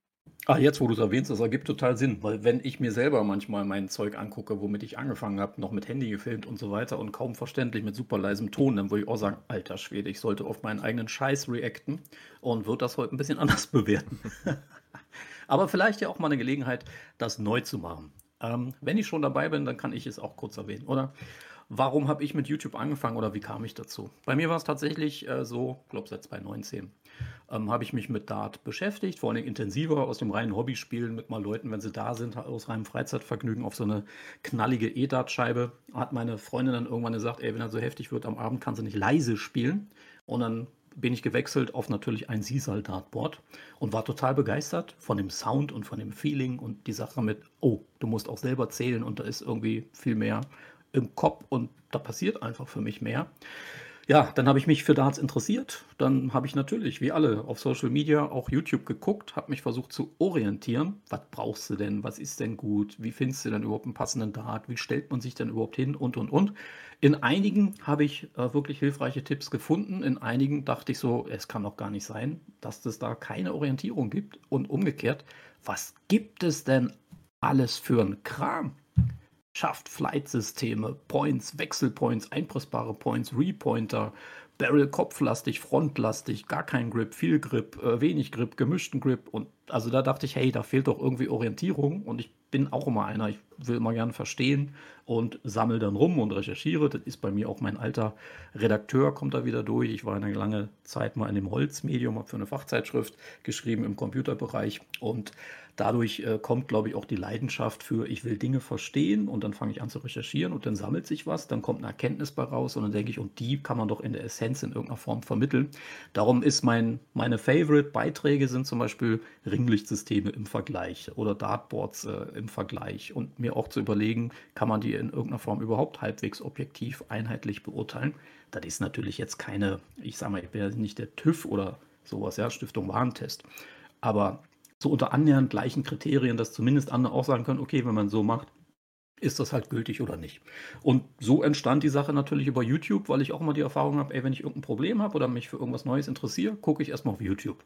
Ah, jetzt, wo du es erwähnst, das ergibt total Sinn, weil wenn ich mir selber manchmal mein Zeug angucke, womit ich angefangen habe, noch mit Handy gefilmt und so weiter und kaum verständlich mit super leisem Ton, dann würde ich auch sagen, alter Schwede, ich sollte auf meinen eigenen Scheiß reacten und würde das heute ein bisschen anders bewerten. Aber vielleicht ja auch mal eine Gelegenheit, das neu zu machen. Ähm, wenn ich schon dabei bin, dann kann ich es auch kurz erwähnen, oder? Warum habe ich mit YouTube angefangen oder wie kam ich dazu? Bei mir war es tatsächlich äh, so, ich glaube seit 2019, ähm, habe ich mich mit Dart beschäftigt, vor allem intensiver aus dem reinen Hobbyspielen mit mal Leuten, wenn sie da sind, aus reinem Freizeitvergnügen auf so eine knallige E-Dart-Scheibe. Hat meine Freundin dann irgendwann gesagt, ey, wenn er so heftig wird am Abend, kannst du nicht leise spielen. Und dann bin ich gewechselt auf natürlich ein Sisal Dartboard und war total begeistert von dem Sound und von dem Feeling und die Sache mit, oh, du musst auch selber zählen und da ist irgendwie viel mehr im Kopf und da passiert einfach für mich mehr. Ja, dann habe ich mich für Darts interessiert. Dann habe ich natürlich, wie alle, auf Social Media auch YouTube geguckt, habe mich versucht zu orientieren. Was brauchst du denn? Was ist denn gut? Wie findest du denn überhaupt einen passenden Dart? Wie stellt man sich denn überhaupt hin? Und, und, und. In einigen habe ich äh, wirklich hilfreiche Tipps gefunden. In einigen dachte ich so, es kann doch gar nicht sein, dass es da keine Orientierung gibt. Und umgekehrt, was gibt es denn alles für ein Kram? Schafft Flight-Systeme, Points, Wechselpoints, einpressbare Points, Repointer, Barrel kopflastig, frontlastig, gar kein Grip, viel Grip, äh, wenig Grip, gemischten Grip und also da dachte ich, hey, da fehlt doch irgendwie Orientierung und ich bin auch immer einer, ich will immer gerne verstehen und sammle dann rum und recherchiere. Das ist bei mir auch mein alter Redakteur, kommt da wieder durch. Ich war eine lange Zeit mal in dem Holzmedium, habe für eine Fachzeitschrift geschrieben im Computerbereich und dadurch äh, kommt, glaube ich, auch die Leidenschaft für, ich will Dinge verstehen und dann fange ich an zu recherchieren und dann sammelt sich was, dann kommt eine Erkenntnis bei raus und dann denke ich, und die kann man doch in der Essenz in irgendeiner Form vermitteln. Darum ist mein, meine Favorite-Beiträge sind zum Beispiel Ringlichtsysteme im Vergleich oder Dartboards äh, im Vergleich und mir auch zu überlegen, kann man die in irgendeiner Form überhaupt halbwegs objektiv einheitlich beurteilen. Das ist natürlich jetzt keine, ich sage mal, ich bin ja nicht der TÜV oder sowas, ja, Stiftung Warentest. Aber so unter annähernd gleichen Kriterien, dass zumindest andere auch sagen können, okay, wenn man so macht, ist das halt gültig oder nicht. Und so entstand die Sache natürlich über YouTube, weil ich auch immer die Erfahrung habe, ey, wenn ich irgendein Problem habe oder mich für irgendwas Neues interessiere, gucke ich erstmal auf YouTube.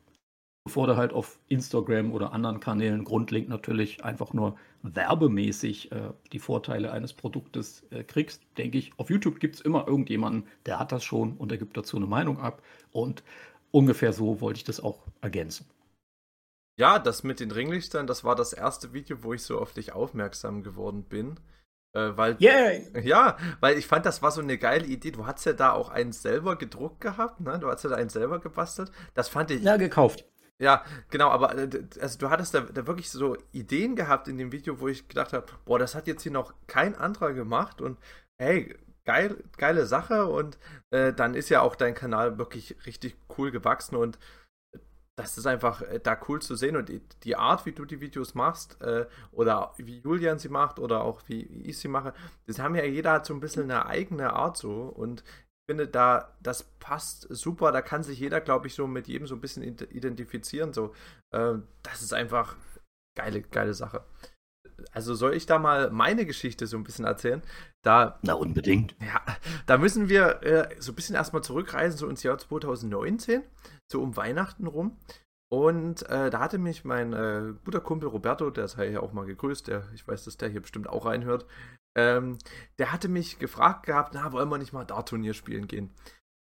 Bevor du halt auf Instagram oder anderen Kanälen grundlegend natürlich einfach nur werbemäßig äh, die Vorteile eines Produktes äh, kriegst, denke ich, auf YouTube gibt es immer irgendjemanden, der hat das schon und der gibt dazu eine Meinung ab. Und ungefähr so wollte ich das auch ergänzen. Ja, das mit den Ringlichtern, das war das erste Video, wo ich so auf dich aufmerksam geworden bin. Äh, weil, yeah. Ja, weil ich fand, das war so eine geile Idee. Du hast ja da auch einen selber gedruckt gehabt, ne? Du hast ja da einen selber gebastelt. Das fand ich. Ja, gekauft. Ja, genau, aber äh, also du hattest da, da, wirklich so Ideen gehabt in dem Video, wo ich gedacht habe, boah, das hat jetzt hier noch kein anderer gemacht und hey, geil, geile Sache und äh, dann ist ja auch dein Kanal wirklich richtig cool gewachsen und das ist einfach äh, da cool zu sehen und die, die, Art, wie du die Videos machst äh, oder wie Julian sie macht oder auch wie ich sie mache, das haben ja jeder hat so ein bisschen eine eigene Art so und ich finde da, das passt super, da kann sich jeder, glaube ich, so mit jedem so ein bisschen identifizieren, so, äh, das ist einfach geile, geile Sache. Also soll ich da mal meine Geschichte so ein bisschen erzählen? Da, Na, unbedingt. Ja, da müssen wir äh, so ein bisschen erstmal zurückreisen, so ins Jahr 2019 so um Weihnachten rum. Und äh, da hatte mich mein äh, guter Kumpel Roberto, der sei ja auch mal gegrüßt, der, ich weiß, dass der hier bestimmt auch reinhört, ähm, der hatte mich gefragt gehabt, na, wollen wir nicht mal Dart-Turnier spielen gehen?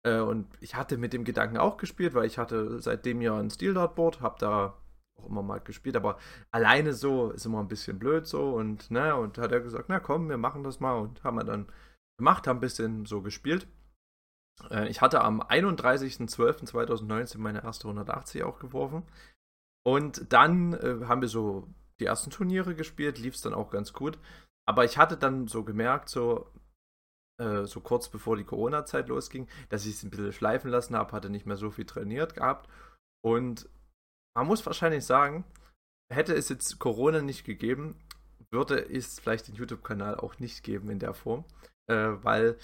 Äh, und ich hatte mit dem Gedanken auch gespielt, weil ich hatte seitdem ja ein Steel-Dartboard, hab da auch immer mal gespielt, aber alleine so ist immer ein bisschen blöd so und ne, und hat er gesagt, na komm, wir machen das mal und haben wir dann gemacht, haben ein bisschen so gespielt. Äh, ich hatte am 31.12.2019 meine erste 180 auch geworfen. Und dann äh, haben wir so die ersten Turniere gespielt, lief es dann auch ganz gut. Aber ich hatte dann so gemerkt, so, äh, so kurz bevor die Corona-Zeit losging, dass ich es ein bisschen schleifen lassen habe, hatte nicht mehr so viel trainiert gehabt. Und man muss wahrscheinlich sagen, hätte es jetzt Corona nicht gegeben, würde es vielleicht den YouTube-Kanal auch nicht geben in der Form. Äh, weil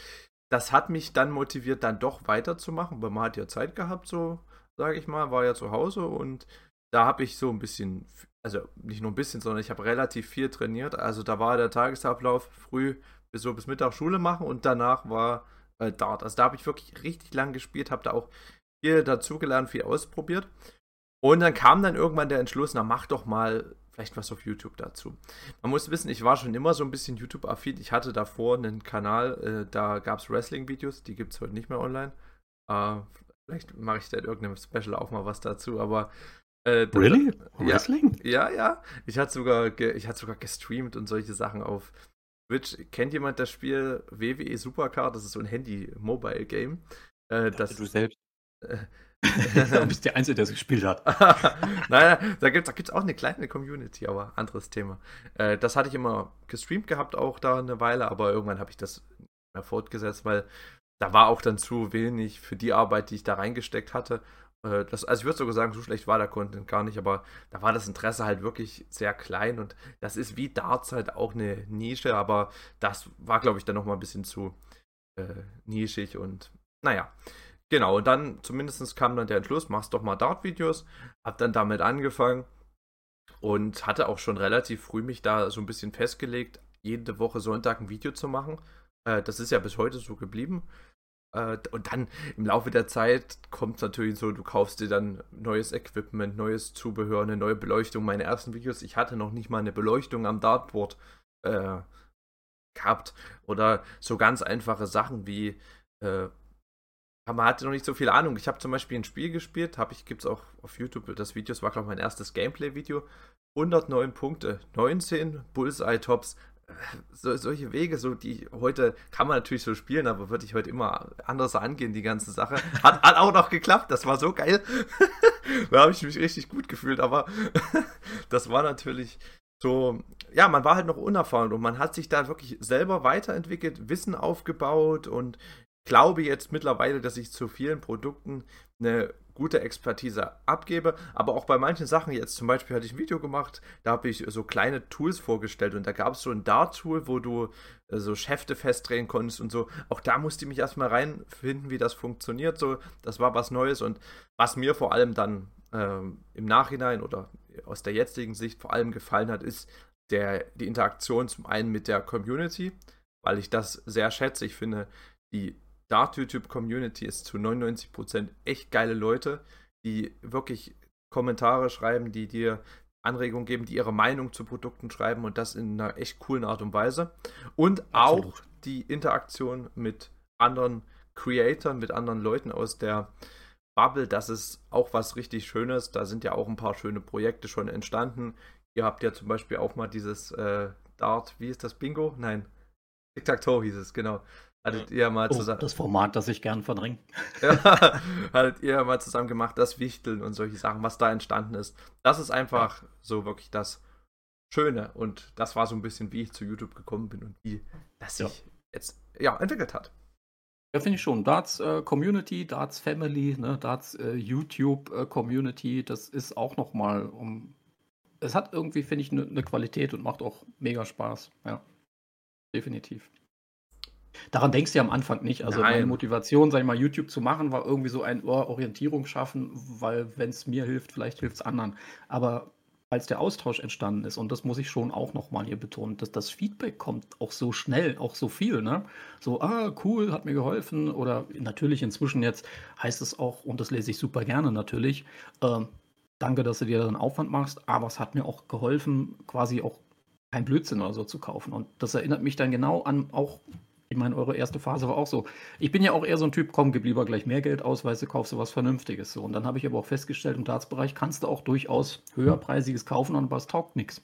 das hat mich dann motiviert, dann doch weiterzumachen, weil man hat ja Zeit gehabt, so sage ich mal, war ja zu Hause und da habe ich so ein bisschen, also nicht nur ein bisschen, sondern ich habe relativ viel trainiert. Also da war der Tagesablauf früh bis so bis Mittag Schule machen und danach war äh, Dart. Also da habe ich wirklich richtig lang gespielt, habe da auch viel dazugelernt, viel ausprobiert. Und dann kam dann irgendwann der Entschluss, na mach doch mal vielleicht was auf YouTube dazu. Man muss wissen, ich war schon immer so ein bisschen YouTube-affin. Ich hatte davor einen Kanal, äh, da gab es Wrestling-Videos, die gibt es heute nicht mehr online. Äh, vielleicht mache ich da in irgendeinem Special auch mal was dazu, aber äh, really? Wrestling? Ja, ja. Ich hatte sogar, ich hatte sogar gestreamt und solche Sachen auf Twitch. Kennt jemand das Spiel WWE Supercard? Das ist so ein Handy-Mobile-Game. Äh, das, du selbst. Du bist der Einzige, der es gespielt hat. naja, da gibt es da auch eine kleine Community, aber anderes Thema. Äh, das hatte ich immer gestreamt gehabt, auch da eine Weile, aber irgendwann habe ich das mehr fortgesetzt, weil da war auch dann zu wenig für die Arbeit, die ich da reingesteckt hatte. Äh, das, also ich würde sogar sagen, so schlecht war der Content gar nicht, aber da war das Interesse halt wirklich sehr klein und das ist wie Darts halt auch eine Nische, aber das war, glaube ich, dann nochmal ein bisschen zu äh, nischig und naja. Genau, und dann zumindest kam dann der Entschluss, machst doch mal Dart-Videos, hab dann damit angefangen und hatte auch schon relativ früh mich da so ein bisschen festgelegt, jede Woche Sonntag ein Video zu machen. Äh, das ist ja bis heute so geblieben. Äh, und dann im Laufe der Zeit kommt es natürlich so, du kaufst dir dann neues Equipment, neues Zubehör, eine neue Beleuchtung. Meine ersten Videos, ich hatte noch nicht mal eine Beleuchtung am Dartboard äh, gehabt. Oder so ganz einfache Sachen wie, äh, man hatte noch nicht so viel Ahnung. Ich habe zum Beispiel ein Spiel gespielt, habe ich, gibt es auch auf YouTube, das Video, das war glaube ich mein erstes Gameplay-Video. 109 Punkte, 19 Bullseye-Tops, so, solche Wege, so die heute kann man natürlich so spielen, aber würde ich heute immer anders angehen, die ganze Sache. Hat, hat auch noch geklappt, das war so geil. da habe ich mich richtig gut gefühlt, aber das war natürlich so, ja, man war halt noch unerfahren und man hat sich da wirklich selber weiterentwickelt, Wissen aufgebaut und glaube jetzt mittlerweile, dass ich zu vielen Produkten eine gute Expertise abgebe. Aber auch bei manchen Sachen, jetzt zum Beispiel hatte ich ein Video gemacht, da habe ich so kleine Tools vorgestellt und da gab es so ein Dart-Tool, wo du äh, so Schäfte festdrehen konntest und so. Auch da musste ich mich erstmal reinfinden, wie das funktioniert. So, das war was Neues und was mir vor allem dann ähm, im Nachhinein oder aus der jetzigen Sicht vor allem gefallen hat, ist der, die Interaktion zum einen mit der Community, weil ich das sehr schätze. Ich finde, die Dart-YouTube-Community ist zu 99% echt geile Leute, die wirklich Kommentare schreiben, die dir Anregungen geben, die ihre Meinung zu Produkten schreiben und das in einer echt coolen Art und Weise. Und Absolut. auch die Interaktion mit anderen Creatoren, mit anderen Leuten aus der Bubble, das ist auch was richtig Schönes. Da sind ja auch ein paar schöne Projekte schon entstanden. Ihr habt ja zum Beispiel auch mal dieses äh, Dart, wie ist das, Bingo? Nein, Tic-Tac-Toe hieß es, genau. Hattet ihr mal oh, zusammen. Das Format, das ich gern verdränge. ja, hattet ihr mal zusammen gemacht, das Wichteln und solche Sachen, was da entstanden ist. Das ist einfach so wirklich das Schöne. Und das war so ein bisschen, wie ich zu YouTube gekommen bin und wie das sich ja. jetzt ja, entwickelt hat. Ja, finde ich schon. Darts äh, Community, Darts Family, ne, Darts äh, YouTube äh, Community, das ist auch nochmal um. Es hat irgendwie, finde ich, eine ne Qualität und macht auch mega Spaß. Ja. Definitiv. Daran denkst du ja am Anfang nicht. Also Nein. meine Motivation, sag ich mal, YouTube zu machen, war irgendwie so ein oh, Orientierung schaffen, weil wenn es mir hilft, vielleicht hilft es anderen. Aber als der Austausch entstanden ist, und das muss ich schon auch nochmal hier betonen, dass das Feedback kommt auch so schnell, auch so viel, ne? So, ah, cool, hat mir geholfen. Oder natürlich inzwischen jetzt heißt es auch, und das lese ich super gerne natürlich, äh, danke, dass du dir da einen Aufwand machst, aber es hat mir auch geholfen, quasi auch kein Blödsinn oder so zu kaufen. Und das erinnert mich dann genau an auch ich meine, eure erste Phase war auch so. Ich bin ja auch eher so ein Typ, komm, gib lieber gleich mehr Geld aus, weil du kaufst du was Vernünftiges. So. Und dann habe ich aber auch festgestellt, im Dartsbereich kannst du auch durchaus höherpreisiges kaufen, aber es taugt nichts.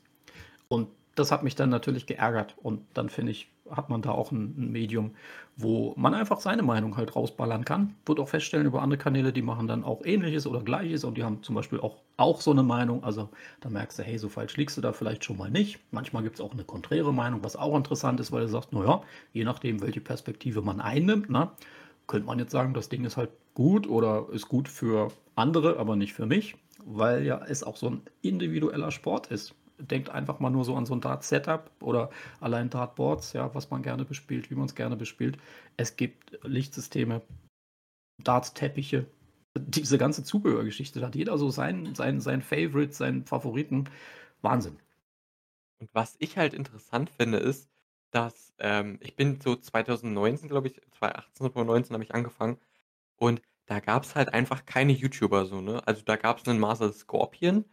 Und das hat mich dann natürlich geärgert. Und dann finde ich, hat man da auch ein, ein, Medium, wo man einfach seine Meinung halt rausballern kann. Wird auch feststellen über andere Kanäle, die machen dann auch ähnliches oder gleiches und die haben zum Beispiel auch, auch so eine Meinung. Also da merkst du, hey, so falsch liegst du da vielleicht schon mal nicht. Manchmal gibt es auch eine konträre Meinung, was auch interessant ist, weil du sagst, naja, je nachdem, welche Perspektive man einnimmt, ne, könnte man jetzt sagen, das Ding ist halt gut oder ist gut für andere, aber nicht für mich, weil ja es auch so ein individueller Sport ist denkt einfach mal nur so an so ein Dart-Setup oder allein Dartboards, ja, was man gerne bespielt, wie man es gerne bespielt. Es gibt Lichtsysteme, Dart-Teppiche, diese ganze Zubehörgeschichte, da hat jeder so sein, sein, sein Favorite, seinen Favoriten. Wahnsinn. Und was ich halt interessant finde, ist, dass ähm, ich bin so 2019, glaube ich, 2018, 2019 habe ich angefangen und da gab es halt einfach keine YouTuber so, ne? Also da gab es einen Marcel Scorpion,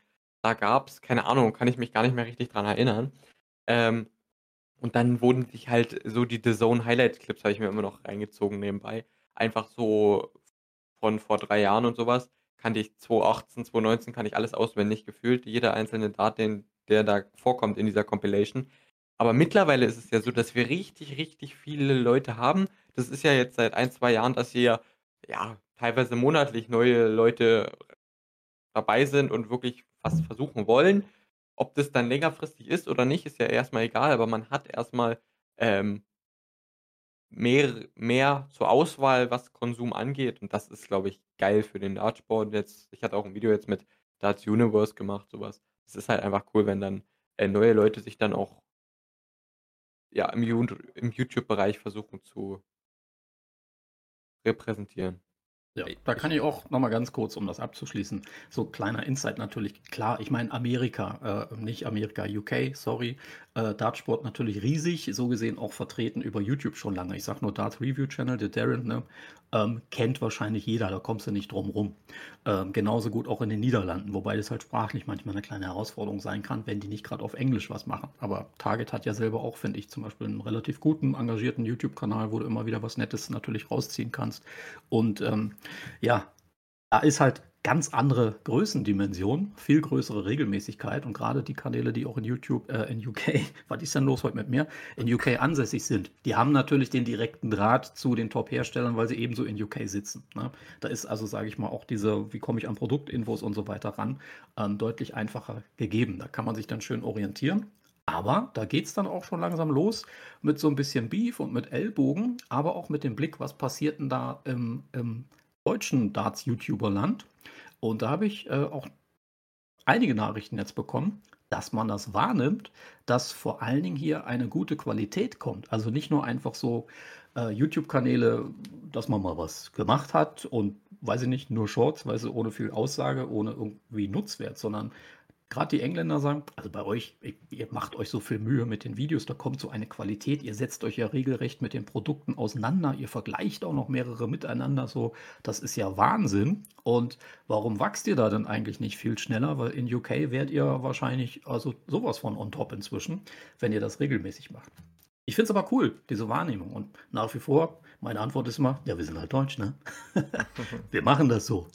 da gab es, keine Ahnung, kann ich mich gar nicht mehr richtig dran erinnern. Ähm, und dann wurden sich halt so die The Zone Highlight Clips, habe ich mir immer noch reingezogen nebenbei. Einfach so von vor drei Jahren und sowas. Kannte ich 2018, 2019, kann ich alles auswendig gefühlt. Jeder einzelne Dart, den, der da vorkommt in dieser Compilation. Aber mittlerweile ist es ja so, dass wir richtig, richtig viele Leute haben. Das ist ja jetzt seit ein, zwei Jahren, dass hier ja teilweise monatlich neue Leute dabei sind und wirklich was versuchen wollen. Ob das dann längerfristig ist oder nicht, ist ja erstmal egal, aber man hat erstmal ähm, mehr, mehr zur Auswahl, was Konsum angeht. Und das ist, glaube ich, geil für den Dartsport. Jetzt, ich hatte auch ein Video jetzt mit Darts Universe gemacht, sowas. Es ist halt einfach cool, wenn dann äh, neue Leute sich dann auch ja, im, im YouTube-Bereich versuchen zu repräsentieren. Ja, da kann ich auch noch mal ganz kurz, um das abzuschließen, so kleiner Insight natürlich. Klar, ich meine Amerika, äh, nicht Amerika, UK, sorry. Äh, Dartsport natürlich riesig, so gesehen auch vertreten über YouTube schon lange. Ich sage nur Dart Review Channel, der Darren, ne? Ähm, kennt wahrscheinlich jeder, da kommst du nicht drum rum. Ähm, genauso gut auch in den Niederlanden, wobei das halt sprachlich manchmal eine kleine Herausforderung sein kann, wenn die nicht gerade auf Englisch was machen. Aber Target hat ja selber auch, finde ich, zum Beispiel einen relativ guten, engagierten YouTube-Kanal, wo du immer wieder was Nettes natürlich rausziehen kannst. Und ähm, ja, da ist halt ganz andere Größendimension, viel größere Regelmäßigkeit und gerade die Kanäle, die auch in YouTube, äh, in UK, was ist denn los heute mit mir, in UK ansässig sind, die haben natürlich den direkten Draht zu den Top-Herstellern, weil sie ebenso in UK sitzen. Ne? Da ist also, sage ich mal, auch diese, wie komme ich an Produktinfos und so weiter ran, ähm, deutlich einfacher gegeben. Da kann man sich dann schön orientieren. Aber da geht es dann auch schon langsam los mit so ein bisschen Beef und mit Ellbogen, aber auch mit dem Blick, was passiert denn da im, im deutschen Darts-YouTuber-Land. Und da habe ich äh, auch einige Nachrichten jetzt bekommen, dass man das wahrnimmt, dass vor allen Dingen hier eine gute Qualität kommt. Also nicht nur einfach so äh, YouTube-Kanäle, dass man mal was gemacht hat und weiß ich nicht, nur Shorts, weil sie ohne viel Aussage, ohne irgendwie Nutzwert, sondern gerade die Engländer sagen, also bei euch, ihr macht euch so viel Mühe mit den Videos, da kommt so eine Qualität, ihr setzt euch ja regelrecht mit den Produkten auseinander, ihr vergleicht auch noch mehrere miteinander, so, das ist ja Wahnsinn. Und warum wachst ihr da denn eigentlich nicht viel schneller? Weil in UK werdet ihr wahrscheinlich also sowas von on top inzwischen, wenn ihr das regelmäßig macht. Ich finde es aber cool, diese Wahrnehmung. Und nach wie vor, meine Antwort ist immer, ja, wir sind halt Deutsch, ne? wir machen das so.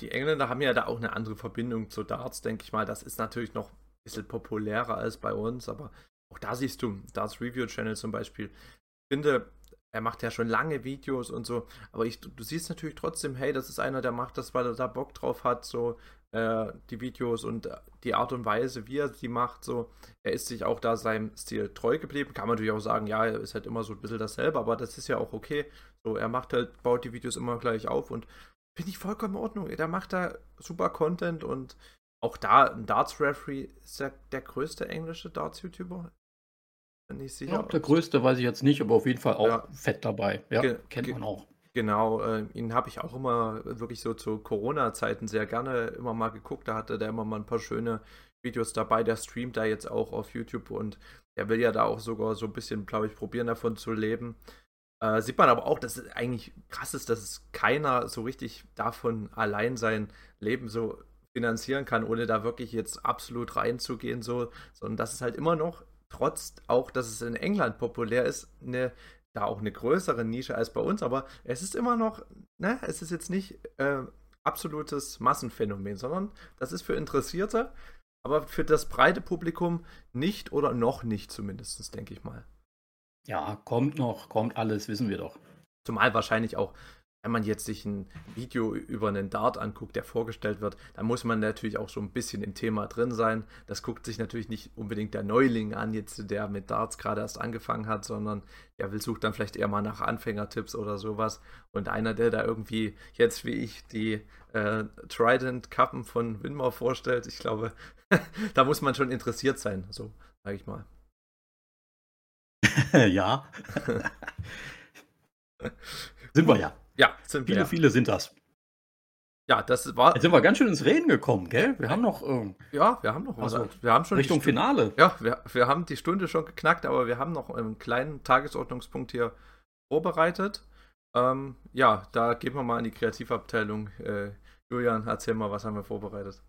Die Engländer haben ja da auch eine andere Verbindung zu Darts, denke ich mal. Das ist natürlich noch ein bisschen populärer als bei uns, aber auch da siehst du, Darts Review Channel zum Beispiel. Ich finde, er macht ja schon lange Videos und so, aber ich, du siehst natürlich trotzdem, hey, das ist einer, der macht das, weil er da Bock drauf hat, so äh, die Videos und die Art und Weise, wie er die macht, so. Er ist sich auch da seinem Stil treu geblieben. Kann man natürlich auch sagen, ja, er ist halt immer so ein bisschen dasselbe, aber das ist ja auch okay. So, er macht halt, baut die Videos immer gleich auf und Finde ich vollkommen in Ordnung. Der macht da super Content und auch da ein Darts-Referee ist ja der größte englische Darts-YouTuber. Bin ich sicher. Ja, der größte weiß ich jetzt nicht, aber auf jeden Fall auch ja. fett dabei. Ja, Ge kennt man auch. Genau, äh, ihn habe ich auch immer wirklich so zu Corona-Zeiten sehr gerne immer mal geguckt. Da hatte der immer mal ein paar schöne Videos dabei. Der streamt da jetzt auch auf YouTube und der will ja da auch sogar so ein bisschen, glaube ich, probieren davon zu leben. Äh, sieht man aber auch, dass es eigentlich krass ist, dass es keiner so richtig davon allein sein Leben so finanzieren kann, ohne da wirklich jetzt absolut reinzugehen, so, sondern dass es halt immer noch, trotz auch, dass es in England populär ist, eine, da auch eine größere Nische als bei uns, aber es ist immer noch, ne, es ist jetzt nicht äh, absolutes Massenphänomen, sondern das ist für Interessierte, aber für das breite Publikum nicht oder noch nicht zumindest, denke ich mal. Ja, kommt noch, kommt alles, wissen wir doch. Zumal wahrscheinlich auch, wenn man jetzt sich ein Video über einen Dart anguckt, der vorgestellt wird, dann muss man natürlich auch so ein bisschen im Thema drin sein. Das guckt sich natürlich nicht unbedingt der Neuling an, jetzt der mit Darts gerade erst angefangen hat, sondern der will sucht dann vielleicht eher mal nach Anfängertipps oder sowas. Und einer, der da irgendwie jetzt wie ich die äh, Trident-Kappen von Winmar vorstellt, ich glaube, da muss man schon interessiert sein, so sage ich mal. ja. sind wir ja. Ja, sind wir. Viele, ja. viele sind das. Ja, das war. Jetzt sind wir ganz schön ins Reden gekommen, gell? Wir haben noch. Ähm, ja, wir haben noch was. Also, wir haben schon Richtung Stunde- Finale. Ja, wir, wir haben die Stunde schon geknackt, aber wir haben noch einen kleinen Tagesordnungspunkt hier vorbereitet. Ähm, ja, da gehen wir mal in die Kreativabteilung. Äh, Julian, erzähl mal, was haben wir vorbereitet?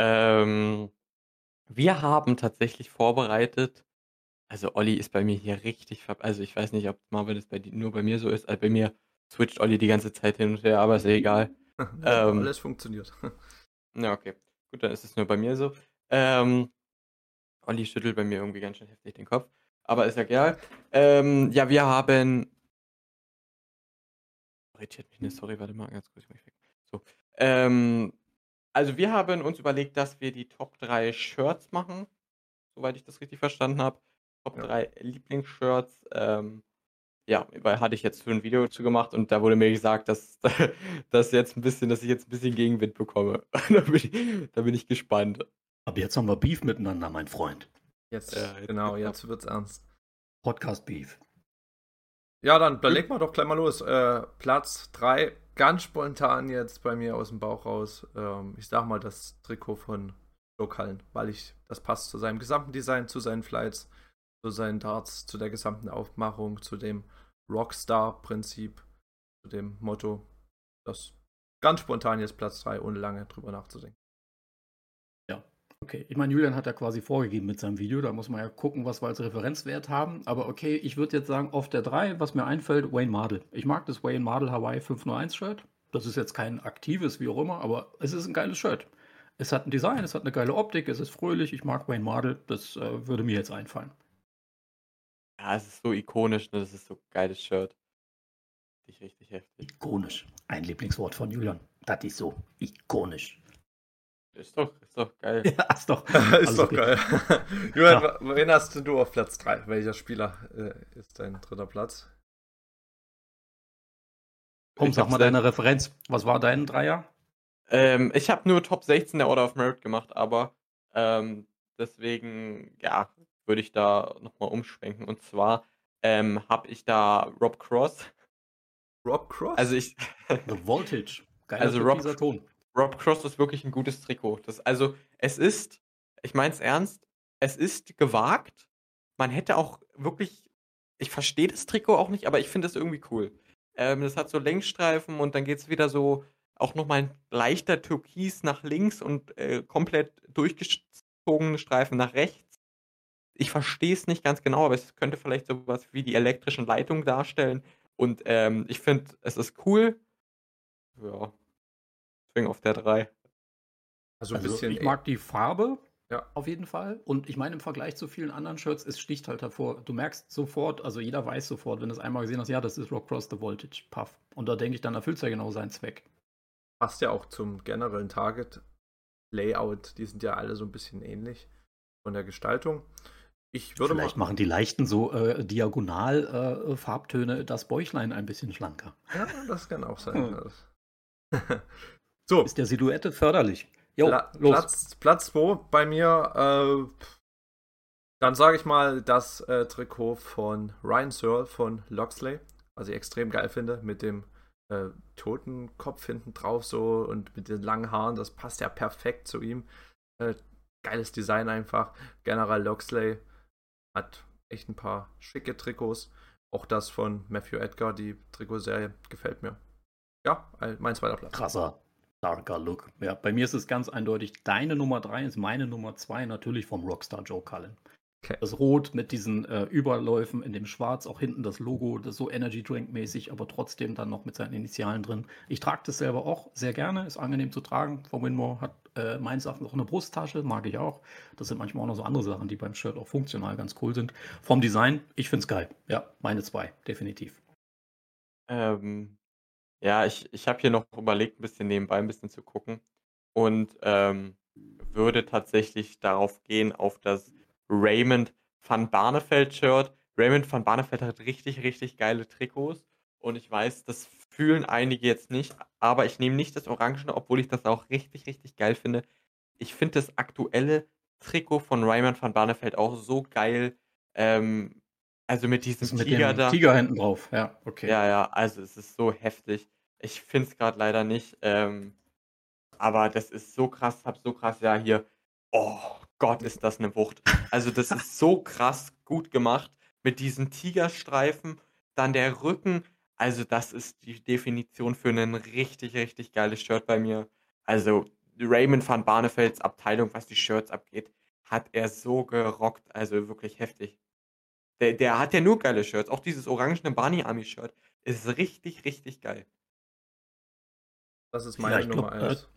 Ähm, wir haben tatsächlich vorbereitet, also Olli ist bei mir hier richtig, ver also ich weiß nicht, ob Marvel das bei di- nur bei mir so ist, also bei mir switcht Olli die ganze Zeit hin und her, aber ist ja egal. Ähm. Alles funktioniert. Ja, okay. Gut, dann ist es nur bei mir so. Ähm, Olli schüttelt bei mir irgendwie ganz schön heftig den Kopf. Aber ist ja egal. Ähm, ja, wir haben. Irritiert mich nicht, sorry, warte mal, ganz kurz, ich mach mich weg. So. Ähm, also wir haben uns überlegt, dass wir die Top 3 Shirts machen, soweit ich das richtig verstanden habe. Top Ja. 3 Lieblingsshirts. Ähm, ja, weil hatte ich jetzt für ein Video zu gemacht und da wurde mir gesagt, dass, dass jetzt ein bisschen, dass ich jetzt ein bisschen Gegenwind bekomme. da, bin ich, da bin ich gespannt. Aber jetzt haben wir Beef miteinander, mein Freund. Jetzt, Ja, jetzt genau, jetzt wird's ernst. Podcast Beef. Ja, dann, dann leg mal doch gleich mal los. Äh, Platz 3, ganz spontan jetzt bei mir aus dem Bauch raus. Ähm, ich sag mal das Trikot von Cullen, weil ich, das passt zu seinem gesamten Design, zu seinen Flights, zu seinen Darts, zu der gesamten Aufmachung, zu dem Rockstar-Prinzip, zu dem Motto. Das ganz spontan jetzt Platz 3, ohne lange drüber nachzudenken. Okay, ich meine, Julian hat ja quasi vorgegeben mit seinem Video, da muss man ja gucken, was wir als Referenzwert haben. Aber okay, ich würde jetzt sagen, auf der 3, was mir einfällt, Wayne Mardell. Ich mag das Wayne Mardell Hawaii 501 Shirt. Das ist jetzt kein aktives, wie auch immer, aber es ist ein geiles Shirt. Es hat ein Design, es hat eine geile Optik, es ist fröhlich. Ich mag Wayne Mardell, das äh, würde mir jetzt einfallen. Ja, es ist so ikonisch, ne? Das ist so ein geiles Shirt. Richtig, richtig heftig. Ikonisch. Ein Lieblingswort von Julian. Das ist so. Ikonisch. Ist doch, ist doch geil. Ja, ist doch. ist Alles doch geil. Julian, wa- wen hast du auf Platz 3? Welcher Spieler äh, ist dein dritter Platz? Komm, Ich sag mal deine Referenz. Was war dein Dreier? Ähm, ich habe nur Top 16 der Order of Merit gemacht, aber ähm, deswegen, ja, würde ich da nochmal umschwenken. Und zwar ähm, habe ich da Rob Cross. Rob Cross? Also ich, The Voltage. Geiler Also Rob- dieser Ton. Rob Cross ist wirklich ein gutes Trikot. Das, also, es ist, ich meine es ernst, es ist gewagt. Man hätte auch wirklich, ich verstehe das Trikot auch nicht, aber ich finde es irgendwie cool. Ähm, das hat so Längsstreifen und dann geht es wieder so, auch nochmal ein leichter Türkis nach links und äh, komplett durchgezogene Streifen nach rechts. Ich verstehe es nicht ganz genau, aber es könnte vielleicht sowas wie die elektrischen Leitungen darstellen. Und ähm, ich finde, es ist cool. Ja. Deswegen auf der 3. also ein Also bisschen. ich mag die Farbe Ja. auf jeden Fall. Und ich meine, im Vergleich zu vielen anderen Shirts, es sticht halt hervor. Du merkst sofort, also jeder weiß sofort, wenn du es einmal gesehen hast, ja, das ist Rock Cross the Voltage, Puff. Und da denke ich, dann erfüllt es ja genau seinen Zweck. passt ja auch zum generellen Target-Layout. Die sind ja alle so ein bisschen ähnlich von der Gestaltung. Ich würde Vielleicht mal. machen die leichten so äh, diagonal äh, Farbtöne das Bäuchlein ein bisschen schlanker. Ja, das kann auch sein. Hm. so, Ist der Silhouette förderlich. Jo, Pla los. Platz, Platz 2 bei mir. Äh, dann sage ich mal das äh, Trikot von Ryan Searle von Loxley, was ich extrem geil finde, mit dem äh, Totenkopf hinten drauf so und mit den langen Haaren. Das passt ja perfekt zu ihm. Äh, geiles Design einfach. General Loxley hat echt ein paar schicke Trikots. Auch das von Matthew Edgar, die Trikotserie, gefällt mir. Ja, ein- mein zweiter Platz. Krasser, darker Look. Ja, bei mir ist es ganz eindeutig, deine Nummer 3 ist meine Nummer 2, natürlich vom Rockstar Joe Cullen. Okay. Das Rot mit diesen äh, Überläufen in dem Schwarz, auch hinten das Logo, das so Energy Drink mäßig, aber trotzdem dann noch mit seinen Initialen drin. Ich trage das selber auch sehr gerne, ist angenehm zu tragen. Von Winmore hat äh, meines Erachtens auch eine Brusttasche, mag ich auch. Das sind manchmal auch noch so andere Sachen, die beim Shirt auch funktional ganz cool sind. Vom Design, ich finde es geil. Ja, meine zwei, definitiv. Ähm, ja, ich, ich habe hier noch überlegt, ein bisschen nebenbei ein bisschen zu gucken. Und ähm, würde tatsächlich darauf gehen, auf das Raymond van Barneveld-Shirt. Raymond van Barneveld hat richtig, richtig geile Trikots. Und ich weiß, das fühlen einige jetzt nicht, aber ich nehme nicht das Orangene, obwohl ich das auch richtig, richtig geil finde. Ich finde das aktuelle Trikot von Raymond van Barneveld auch so geil. Ähm, also mit diesem Das mit Tiger da. Tiger hinten drauf, ja, okay. Ja, ja, also es ist so heftig. Ich finde es gerade leider nicht. Ähm, aber das ist so krass, hab so krass, ja, hier. Oh Gott, ist das eine Wucht. Also, das ist so krass gut gemacht mit diesen Tigerstreifen, dann der Rücken. Also, das ist die Definition für ein richtig, richtig geiles Shirt bei mir. Also, Raymond van Barnevelds Abteilung, was die Shirts abgeht, hat er so gerockt. Also wirklich heftig. Der, der hat ja nur geile Shirts. Auch dieses orangene Barney Army Shirt ist richtig, richtig geil. Das ist meine ja, Nummer 1.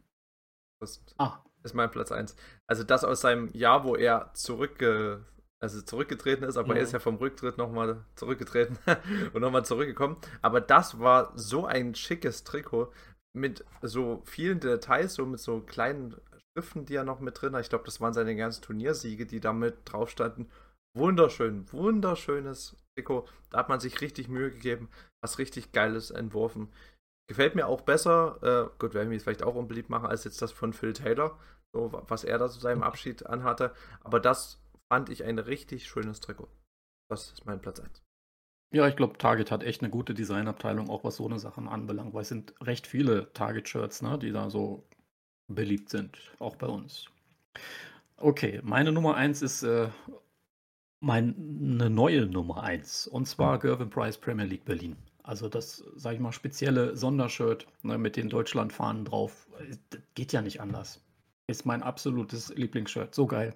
Das ah. Ist mein Platz 1. Also das aus seinem Jahr, wo er zurückge also zurückgetreten ist, aber mhm. er ist ja vom Rücktritt nochmal zurückgetreten und nochmal zurückgekommen. Aber das war so ein schickes Trikot mit so vielen Details, so mit so kleinen Schriften, die er noch mit drin hat. Ich glaube, das waren seine ganzen Turniersiege, die da mit drauf standen. Wunderschön, wunderschönes Trikot. Da hat man sich richtig Mühe gegeben, was richtig Geiles entworfen. Gefällt mir auch besser, äh, gut, werden wir es vielleicht auch unbeliebt machen, als jetzt das von Phil Taylor, so was er da zu seinem Abschied anhatte. Aber das fand ich ein richtig schönes Trikot. Das ist mein Platz 1. Ja, ich glaube, Target hat echt eine gute Designabteilung, auch was so eine Sachen anbelangt, weil es sind recht viele Target-Shirts, ne, die da so beliebt sind, auch bei uns. Okay, meine Nummer 1 ist äh, meine neue Nummer 1 und zwar Gervin Price Premier League Berlin. Also das, sage ich mal, spezielle Sondershirt ne, mit den Deutschlandfahnen drauf, das geht ja nicht anders. Ist mein absolutes Lieblingsshirt, so geil.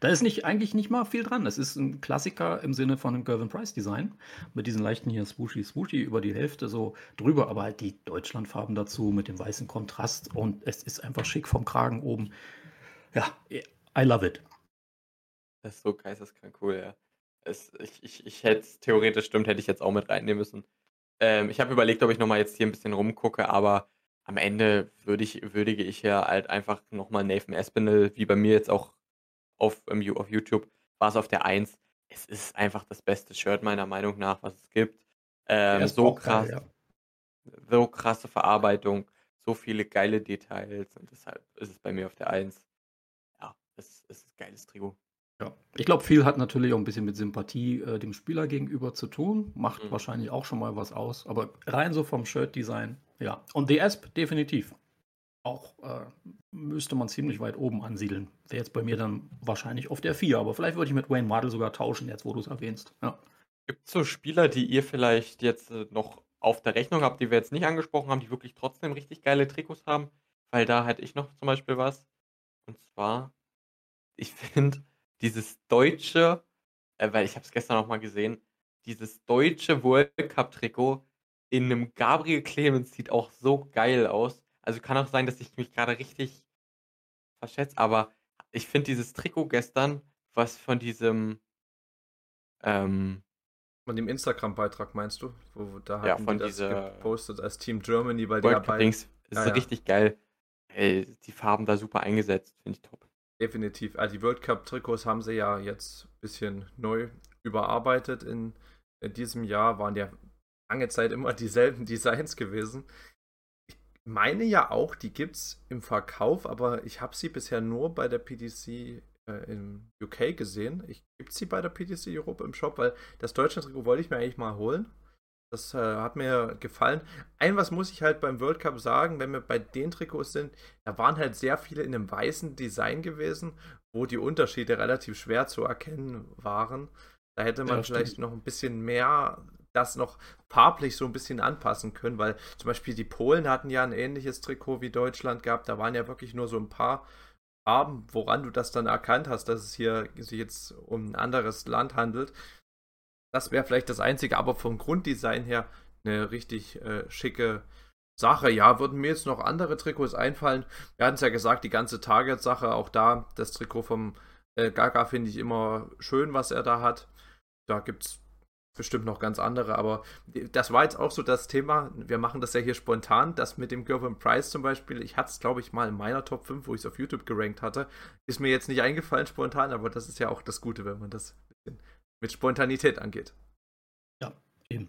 Da ist nicht, eigentlich nicht mal viel dran. Es ist ein Klassiker im Sinne von einem Gervin Price Design. Mit diesen leichten hier swooshy swooshy über die Hälfte so drüber, aber halt die Deutschlandfarben dazu mit dem weißen Kontrast und es ist einfach schick vom Kragen oben. Ja, I love it. Das ist so geisteskrank cool, ja. Es, ich, ich, ich hätte es theoretisch stimmt, hätte ich jetzt auch mit reinnehmen müssen. Ähm, ich habe überlegt, ob ich nochmal jetzt hier ein bisschen rumgucke, aber am Ende würde ich, würdige ich ja halt einfach nochmal Nathan Espinel, wie bei mir jetzt auch auf, ähm, auf YouTube, war es auf der 1. Es ist einfach das beste Shirt meiner Meinung nach, was es gibt. Ähm, so krass. Geil, ja. So krasse Verarbeitung, so viele geile Details und deshalb ist es bei mir auf der 1. Ja, es, es ist ein geiles Trio. Ja, ich glaube, viel hat natürlich auch ein bisschen mit Sympathie äh, dem Spieler gegenüber zu tun. Macht mhm. wahrscheinlich auch schon mal was aus. Aber rein so vom Shirt-Design, ja. Und The Asp definitiv auch äh, müsste man ziemlich weit oben ansiedeln. Wäre jetzt bei mir dann wahrscheinlich auf der 4, aber vielleicht würde ich mit Wayne Mardell sogar tauschen, jetzt wo du es erwähnst. Ja. Gibt es so Spieler, die ihr vielleicht jetzt äh, noch auf der Rechnung habt, die wir jetzt nicht angesprochen haben, die wirklich trotzdem richtig geile Trikots haben? Weil da hätte ich noch zum Beispiel was. Und zwar, ich finde dieses deutsche, äh, weil ich habe es gestern auch mal gesehen, dieses deutsche World Cup Trikot in einem Gabriel Clemens sieht auch so geil aus. Also kann auch sein, dass ich mich gerade richtig verschätze, aber ich finde dieses Trikot gestern, was von diesem ähm, von dem Instagram-Beitrag meinst du? Wo, da ja, von die das gepostet als Team Germany, weil World die ja Dings ist ja, richtig geil. Ey, die Farben da super eingesetzt, finde ich top. Definitiv. Also die World Cup-Trikots haben sie ja jetzt ein bisschen neu überarbeitet in, in diesem Jahr. Waren ja lange Zeit immer dieselben Designs gewesen meine ja auch, die gibt es im Verkauf, aber ich habe sie bisher nur bei der PDC äh, im UK gesehen. Gibt es sie bei der PDC Europe im Shop, weil das deutsche Trikot wollte ich mir eigentlich mal holen. Das äh, hat mir gefallen. Ein was muss ich halt beim World Cup sagen, wenn wir bei den Trikots sind, da waren halt sehr viele in einem weißen Design gewesen, wo die Unterschiede relativ schwer zu erkennen waren. Da hätte man ja, vielleicht stimmt. noch ein bisschen mehr das noch farblich so ein bisschen anpassen können, weil zum Beispiel die Polen hatten ja ein ähnliches Trikot wie Deutschland gehabt. Da waren ja wirklich nur so ein paar Farben, woran du das dann erkannt hast, dass es hier sich jetzt um ein anderes Land handelt. Das wäre vielleicht das Einzige, aber vom Grunddesign her eine richtig äh, schicke Sache. Ja, würden mir jetzt noch andere Trikots einfallen. Wir hatten es ja gesagt, die ganze Target-Sache, auch da, das Trikot vom äh, Gaga finde ich immer schön, was er da hat. Da gibt es bestimmt noch ganz andere, aber das war jetzt auch so das Thema. Wir machen das ja hier spontan. Das mit dem Gervin Price zum Beispiel, ich hatte es, glaube ich, mal in meiner Top 5, wo ich es auf YouTube gerankt hatte. Ist mir jetzt nicht eingefallen spontan, aber das ist ja auch das Gute, wenn man das mit Spontanität angeht. Ja, eben.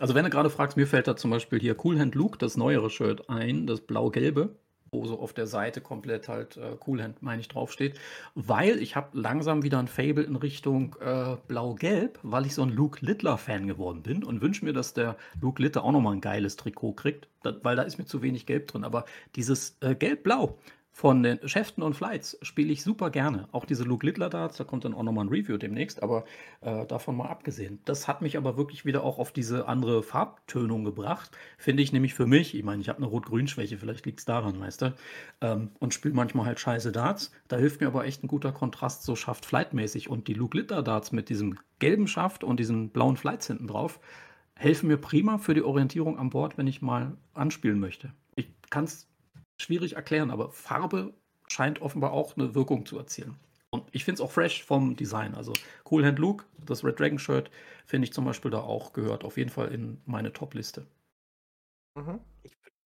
Also wenn du gerade fragst, mir fällt da zum Beispiel hier Cool Hand Luke, das neuere Shirt ein, das blau-gelbe. wo so auf der Seite komplett halt äh, Coolhand, meine ich, draufsteht. Weil ich habe langsam wieder ein Fable in Richtung äh, Blau-Gelb, weil ich so ein Luke Littler-Fan geworden bin und wünsche mir, dass der Luke Littler auch nochmal ein geiles Trikot kriegt, weil da ist mir zu wenig Gelb drin. Aber dieses äh, Gelb-Blau, von den Schäften und Flights spiele ich super gerne. Auch diese Luke Littler Darts, da kommt dann auch nochmal ein Review demnächst, aber äh, davon mal abgesehen. Das hat mich aber wirklich wieder auch auf diese andere Farbtönung gebracht. Finde ich nämlich für mich, ich meine, ich habe eine Rot-Grün-Schwäche, vielleicht liegt es daran, weißt du, ähm, und spiele manchmal halt scheiße Darts. Da hilft mir aber echt ein guter Kontrast, so Schaft-Flight-mäßig. Und die Luke Littler Darts mit diesem gelben Schaft und diesen blauen Flights hinten drauf helfen mir prima für die Orientierung an Bord, wenn ich mal anspielen möchte. Ich kann es schwierig erklären, aber Farbe scheint offenbar auch eine Wirkung zu erzielen. Und ich finde es auch fresh vom Design. Also Cool Hand Luke, das Red Dragon Shirt, finde ich zum Beispiel da auch gehört auf jeden Fall in meine Top-Liste. Mhm. Ich,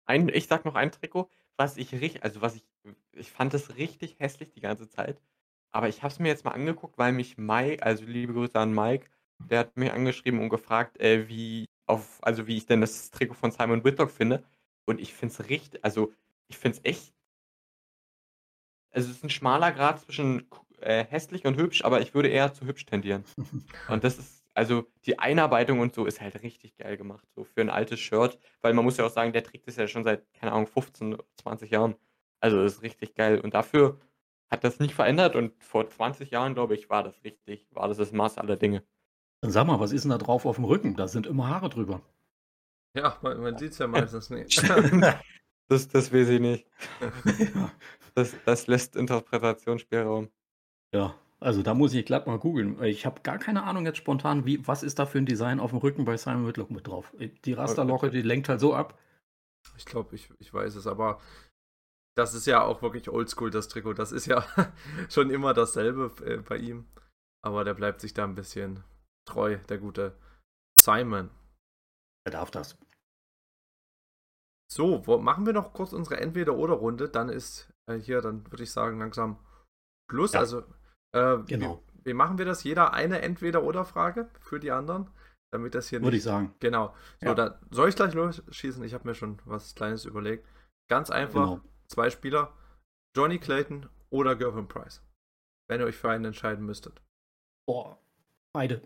ein, ich sag noch ein Trikot, was ich richtig, also was ich, ich fand das richtig hässlich die ganze Zeit. Aber ich habe es mir jetzt mal angeguckt, weil mich Mike, also liebe Grüße an Mike, der hat mich angeschrieben und gefragt, äh, wie auf, also wie ich denn das Trikot von Simon Whitlock finde. Und ich finde es richtig, also ich finde es echt. Also es ist ein schmaler Grad zwischen äh, hässlich und hübsch, aber ich würde eher zu hübsch tendieren. und das ist, also die Einarbeitung und so ist halt richtig geil gemacht, so für ein altes Shirt, weil man muss ja auch sagen, der trägt es ja schon seit, keine Ahnung, 15, 20 Jahren. Also das ist richtig geil. Und dafür hat das nicht verändert und vor 20 Jahren, glaube ich, war das richtig, war das das Maß aller Dinge. Dann sag mal, was ist denn da drauf auf dem Rücken? Da sind immer Haare drüber. Ja, man, man sieht es ja meistens nicht. Das, das weiß ich nicht. das, das lässt Interpretationsspielraum. Ja, also da muss ich glatt mal googeln. Ich habe gar keine Ahnung jetzt spontan, wie, was ist da für ein Design auf dem Rücken bei Simon Whitlock mit drauf. Die Rasterlocke, die lenkt halt so ab. Ich glaube, ich, ich weiß es, aber das ist ja auch wirklich oldschool, das Trikot. Das ist ja schon immer dasselbe äh, bei ihm. Aber der bleibt sich da ein bisschen treu, der gute Simon. Er darf das. So, wo, machen wir noch kurz unsere Entweder-Oder-Runde. Dann ist äh, hier, dann würde ich sagen, langsam Schluss. Ja. Also, äh, genau. Wie, wie, machen wir das? Jeder eine Entweder-Oder-Frage für die anderen? Damit das hier Würde ich sagen. Genau. So, ja. dann soll ich gleich losschießen? Ich habe mir schon was Kleines überlegt. Ganz einfach: genau. zwei Spieler, Johnny Clayton oder Gervin Price. Wenn ihr euch für einen entscheiden müsstet. Boah, beide.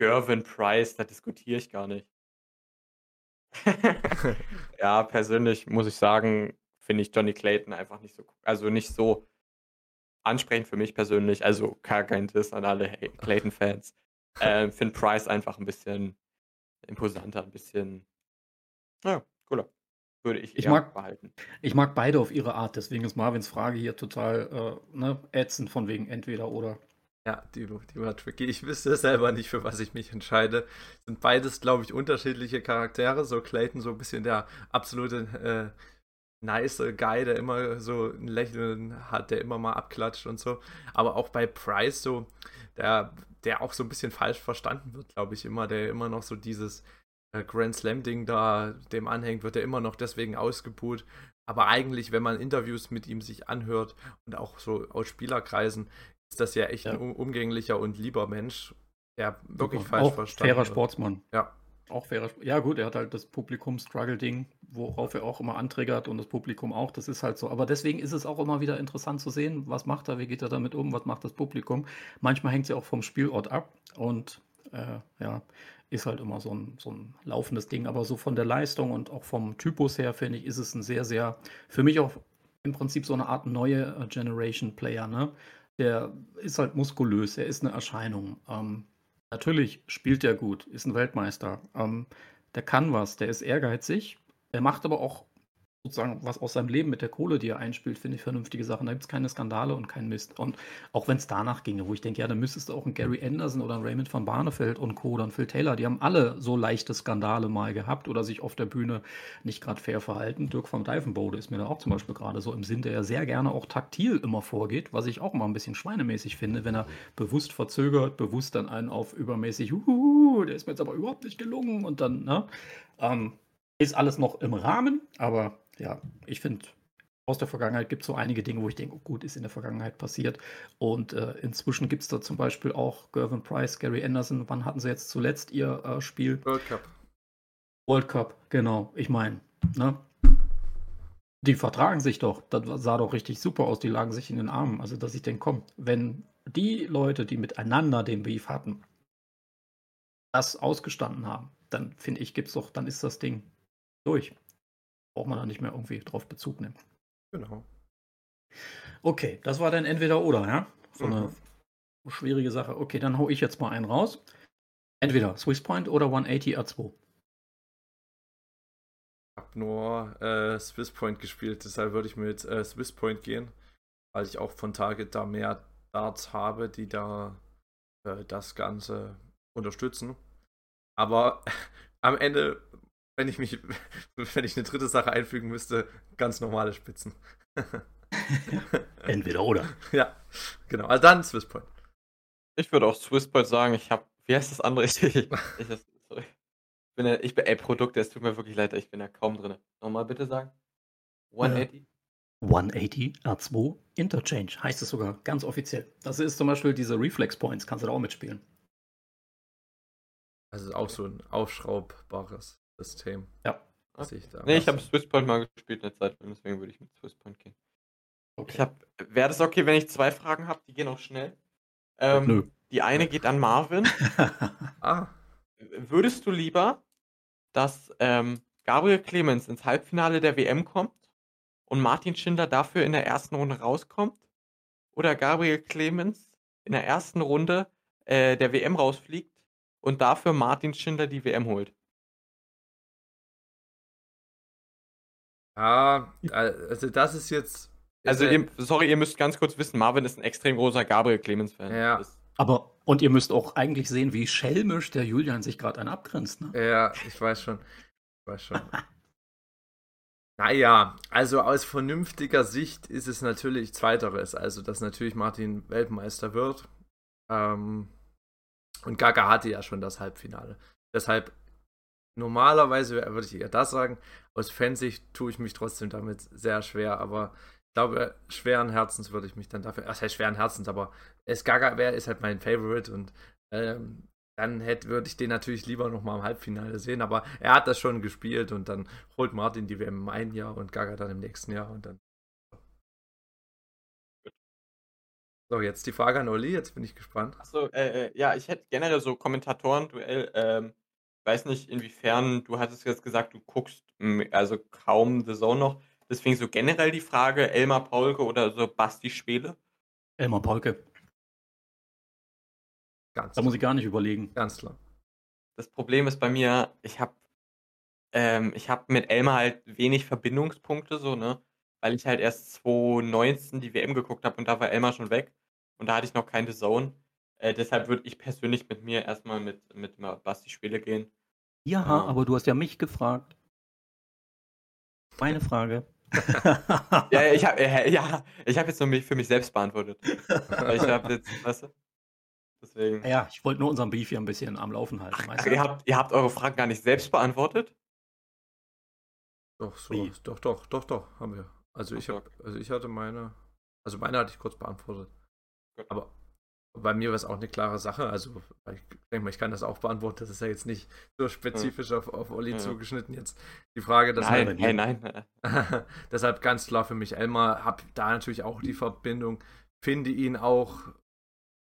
Gervin Price, da diskutiere ich gar nicht. Ja, persönlich muss ich sagen, finde ich Johnny Clayton einfach nicht so also nicht so ansprechend für mich persönlich. Also gar kein Diss an alle Clayton-Fans. Ähm, finde Price einfach ein bisschen imposanter, ein bisschen ja, cooler. Würde ich Ich mag behalten. ich mag beide auf ihre Art, deswegen ist Marvins Frage hier total, äh, ne, ätzend von wegen entweder oder. Ja, die, die war tricky. Ich wüsste selber nicht, für was ich mich entscheide. Sind beides, glaube ich, unterschiedliche Charaktere. So Clayton, so ein bisschen der absolute äh, nice Guy, der immer so ein Lächeln hat, der immer mal abklatscht und so. Aber auch bei Price so, der, der auch so ein bisschen falsch verstanden wird, glaube ich, immer, der immer noch so dieses äh, Grand Slam-Ding da dem anhängt, wird er immer noch deswegen ausgebuht. Aber eigentlich, wenn man Interviews mit ihm sich anhört und auch so aus Spielerkreisen, ist das ja echt ja. ein umgänglicher und lieber Mensch, der wirklich Super. falsch auch verstanden fairer. Sportsmann. Ja. Auch fairer Ja, gut, er hat halt das Publikum-Struggle-Ding, worauf er auch immer anträgert und das Publikum auch. Das ist halt so. Aber deswegen ist es auch immer wieder interessant zu sehen, was macht er, wie geht er damit um, was macht das Publikum. Manchmal hängt es ja auch vom Spielort ab und äh, ja, ist halt immer so ein, so ein laufendes Ding. Aber so von der Leistung und auch vom Typus her, finde ich, ist es ein sehr, sehr, für mich auch im Prinzip so eine Art neue äh, Generation Player, ne? Der ist halt muskulös, er ist eine Erscheinung. Ähm, natürlich spielt er gut, ist ein Weltmeister. Ähm, der kann was, der ist ehrgeizig. Er macht aber auch sozusagen was aus seinem Leben mit der Kohle, die er einspielt, finde ich vernünftige Sachen. Da gibt es keine Skandale und keinen Mist. Und auch wenn es danach ginge, wo ich denke, ja, dann müsstest du auch einen Gary Anderson oder einen Raymond van Barneveld und Co. oder einen Phil Taylor, die haben alle so leichte Skandale mal gehabt oder sich auf der Bühne nicht gerade fair verhalten. Dirk van Dijvenbode ist mir da auch zum Beispiel gerade so im Sinn, der ja sehr gerne auch taktil immer vorgeht, was ich auch immer ein bisschen schweinemäßig finde, wenn er bewusst verzögert, bewusst dann einen auf übermäßig, der ist mir jetzt aber überhaupt nicht gelungen und dann, ne? Ähm, ist alles noch im Rahmen, aber ja, ich finde, aus der Vergangenheit gibt es so einige Dinge, wo ich denke, oh gut, ist in der Vergangenheit passiert. Und äh, inzwischen gibt es da zum Beispiel auch Gervin Price, Gary Anderson. Wann hatten sie jetzt zuletzt ihr äh, Spiel? World Cup. World Cup, genau. Ich meine, ne? Die vertragen sich doch. Das sah doch richtig super aus. Die lagen sich in den Armen. Also, dass ich denke, komm, wenn die Leute, die miteinander den Beef hatten, das ausgestanden haben, dann finde ich, gibt's doch, dann ist das Ding durch. Braucht man da nicht mehr irgendwie drauf Bezug nehmen. Genau. Okay, das war dann entweder oder, ja? So Mhm. eine schwierige Sache. Okay, dann hau ich jetzt mal einen raus. Entweder Swisspoint oder 180 R2. Ich habe nur äh, Swisspoint gespielt, deshalb würde ich mit äh, Swisspoint gehen, weil ich auch von Target da mehr Darts habe, die da äh, das Ganze unterstützen. Aber am Ende, wenn ich mich, wenn ich eine dritte Sache einfügen müsste, ganz normale Spitzen. Entweder oder. ja, genau. Also dann Swisspoint. Ich würde auch Swisspoint sagen, ich habe, wie heißt das andere? Ich, ich, sorry. ich bin, ja, ich bin, ey, Produkte, es tut mir wirklich leid, ich bin ja kaum drin. Nochmal bitte sagen. 180? 180 R2 Interchange heißt es sogar ganz offiziell. Das ist zum Beispiel diese Reflex Points, kannst du da auch mitspielen. Also auch so ein aufschraubbares System. Ja. Was ich da Nee, ich habe Swisspoint mal gespielt eine Zeit lang, deswegen würde ich mit Swisspoint gehen. Okay. Ich habe, wäre das okay, wenn ich zwei Fragen habe? Die gehen auch schnell. Ähm, Nö. Die eine geht an Marvin. Ah, Würdest du lieber, dass ähm, Gabriel Clemens ins Halbfinale der WM kommt und Martin Schindler dafür in der ersten Runde rauskommt? Oder Gabriel Clemens in der ersten Runde äh, der WM rausfliegt und dafür Martin Schindler die WM holt? Ah, also das ist jetzt. Also, ja- ihr, sorry, ihr müsst ganz kurz wissen, Marvin ist ein extrem großer Gabriel Clemens-Fan. Ja. Aber, und ihr müsst auch eigentlich sehen, wie schelmisch der Julian sich gerade einen abgrenzt. Ne? Ja, ich weiß schon. Ich weiß schon. naja, also aus vernünftiger Sicht ist es natürlich Zweiteres. Also, dass natürlich Martin Weltmeister wird. Ähm, und Gaga hatte ja schon das Halbfinale. Deshalb, normalerweise würde ich eher das sagen. Aus Fansicht tue ich mich trotzdem damit sehr schwer. Aber ich glaube, schweren Herzens würde ich mich dann dafür. Das heißt schweren Herzens, aber es Gaga wäre, ist halt mein Favorite und ähm, dann hätte, würde ich den natürlich lieber nochmal im Halbfinale sehen, aber er hat das schon gespielt und dann holt Martin die WM im einen Jahr und Gaga dann im nächsten Jahr und dann. So, jetzt die Frage an Oli, jetzt bin ich gespannt. Achso, äh, äh, ja, ich hätte generell so Kommentatoren-Duell. Ähm, weiß nicht, inwiefern, du hattest jetzt gesagt, du guckst mm, also kaum The Zone noch. Deswegen so generell die Frage, Elmar Paulke oder so Basti Schwele. Elmar Polke. Ganz, Da muss ich gar nicht überlegen. ganz klar. Das Problem ist bei mir, ich habe ähm, ich habe mit Elmar halt wenig Verbindungspunkte, so, ne? Weil ich halt erst 2019 die WM geguckt habe und da war Elmar schon weg. Und da hatte ich noch keine Zone. Äh, deshalb würde ich persönlich mit mir erstmal mit, mit Basti Schwele gehen. Ja, Ja. aber du hast ja mich gefragt. Meine Frage. Ja, ich habe äh, ja, ich habe jetzt nur mich für mich selbst beantwortet. Ich habe jetzt, weißt du? Deswegen. ja, ich wollte nur unseren Beef hier ein bisschen am Laufen halten. Ach, ihr, habt, ihr habt eure Fragen gar nicht selbst beantwortet? Doch, so, Wie? doch, doch, doch, doch, haben wir. Also ich Ach so, hab, also ich hatte meine, also meine hatte ich kurz beantwortet. Gut. Aber bei mir war es auch eine klare Sache. Also ich denke mal, ich kann das auch beantworten. Das ist ja jetzt nicht so spezifisch auf, auf Olli Ja, ja. zugeschnitten jetzt. Die Frage, dass nein, dir. nein, nein. Deshalb ganz klar für mich Elmar, hab da natürlich auch die Verbindung, finde ihn auch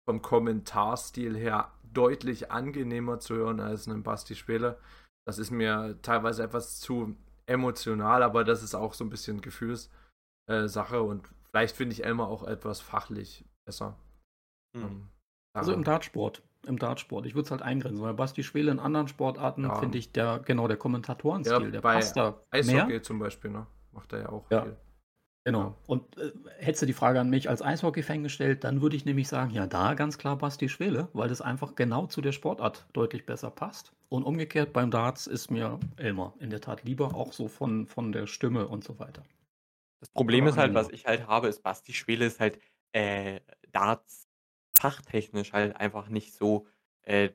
vom Kommentarstil her deutlich angenehmer zu hören als einen Basti Spieler. Das ist mir teilweise etwas zu emotional, aber das ist auch so ein bisschen Gefühlssache Sache und vielleicht finde ich Elmar auch etwas fachlich besser. Hm. Ähm, Also im. Dartsport. Im Dartsport. Ich würde es halt eingrenzen, weil Basti Schwele in anderen Sportarten Ja. finde ich der, genau, der Kommentatorenstil, Ja, der bei passt da Eishockey mehr. zum Beispiel, ne? Macht er ja auch Ja. viel. Genau. Und äh, hättest du die Frage an mich als Eishockey-Fan gestellt, dann würde ich nämlich sagen, ja, da ganz klar Basti Schwele, weil das einfach genau zu der Sportart deutlich besser passt. Und umgekehrt beim Darts ist mir Elmar in der Tat lieber, auch so von, von der Stimme und so weiter. Das Problem Aber ist halt, was ich halt habe, ist, Basti Schwele ist halt äh, Darts fachtechnisch halt einfach nicht so äh,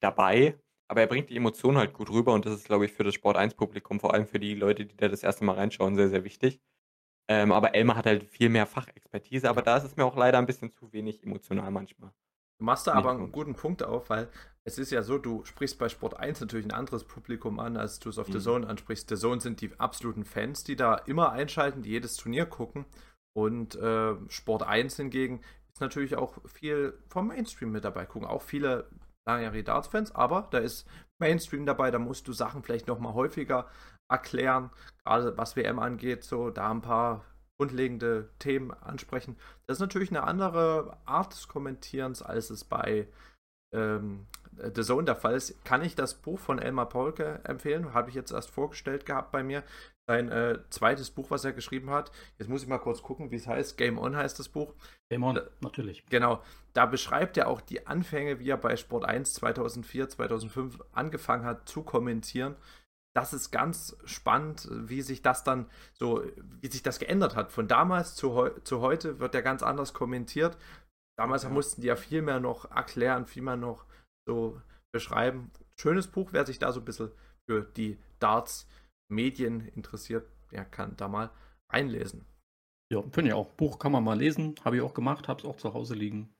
dabei. Aber er bringt die Emotionen halt gut rüber und das ist, glaube ich, für das Sport 1-Publikum, vor allem für die Leute, die da das erste Mal reinschauen, sehr, sehr wichtig. Ähm, aber Elmar hat halt viel mehr Fachexpertise, aber da ist es mir auch leider ein bisschen zu wenig emotional manchmal. Du machst da aber einen gut. guten Punkt auf, weil es ist ja so, du sprichst bei Sport 1 natürlich ein anderes Publikum an, als du es auf mhm. The Zone ansprichst. The Zone sind die absoluten Fans, die da immer einschalten, die jedes Turnier gucken. Und äh, Sport 1 hingegen natürlich auch viel vom Mainstream mit dabei. Gucken auch viele langjährige Darts-Fans, aber da ist Mainstream dabei, da musst du Sachen vielleicht nochmal häufiger erklären, gerade was WM angeht, so da ein paar grundlegende Themen ansprechen. Das ist natürlich eine andere Art des Kommentierens, als es bei ähm, The Zone der Fall ist. Kann ich das Buch von Elmar Polke empfehlen? Habe ich jetzt erst vorgestellt gehabt bei mir. Sein äh, zweites Buch, was er geschrieben hat. Jetzt muss ich mal kurz gucken, wie es heißt. Game On heißt das Buch. Game On, natürlich. Genau. Da beschreibt er auch die Anfänge, wie er bei Sport 1 2004, 2005 angefangen hat zu kommentieren das ist ganz spannend, wie sich das dann so, wie sich das geändert hat. Von damals zu, heu zu heute wird ja ganz anders kommentiert. Damals ja. mussten die ja viel mehr noch erklären, viel mehr noch so beschreiben. Schönes Buch, wer sich da so ein bisschen für die Darts-Medien interessiert, der kann da mal einlesen. Ja, finde ich auch. Buch kann man mal lesen, habe ich auch gemacht, habe es auch zu Hause liegen.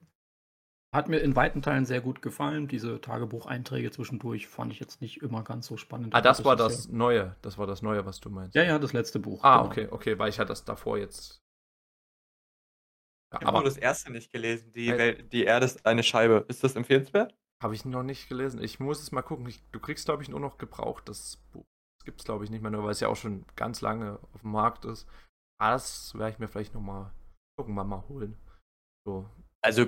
Hat mir in weiten Teilen sehr gut gefallen. Diese Tagebucheinträge zwischendurch fand ich jetzt nicht immer ganz so spannend. Ah, das war das ja. Neue. Das war das Neue, was du meinst. Ja, ja, das letzte Buch. Ah, genau. okay, okay, weil ich hatte das davor jetzt. Ja, ich habe nur das erste nicht gelesen. Die, Welt, die Erde ist eine Scheibe. Ist das empfehlenswert? Habe ich noch nicht gelesen. Ich muss es mal gucken. Ich, du kriegst, glaube ich, nur noch gebraucht. Das Buch. Das gibt es, glaube ich, nicht mehr nur, weil es ja auch schon ganz lange auf dem Markt ist. Aber das werde ich mir vielleicht noch mal irgendwann mal holen. So. Also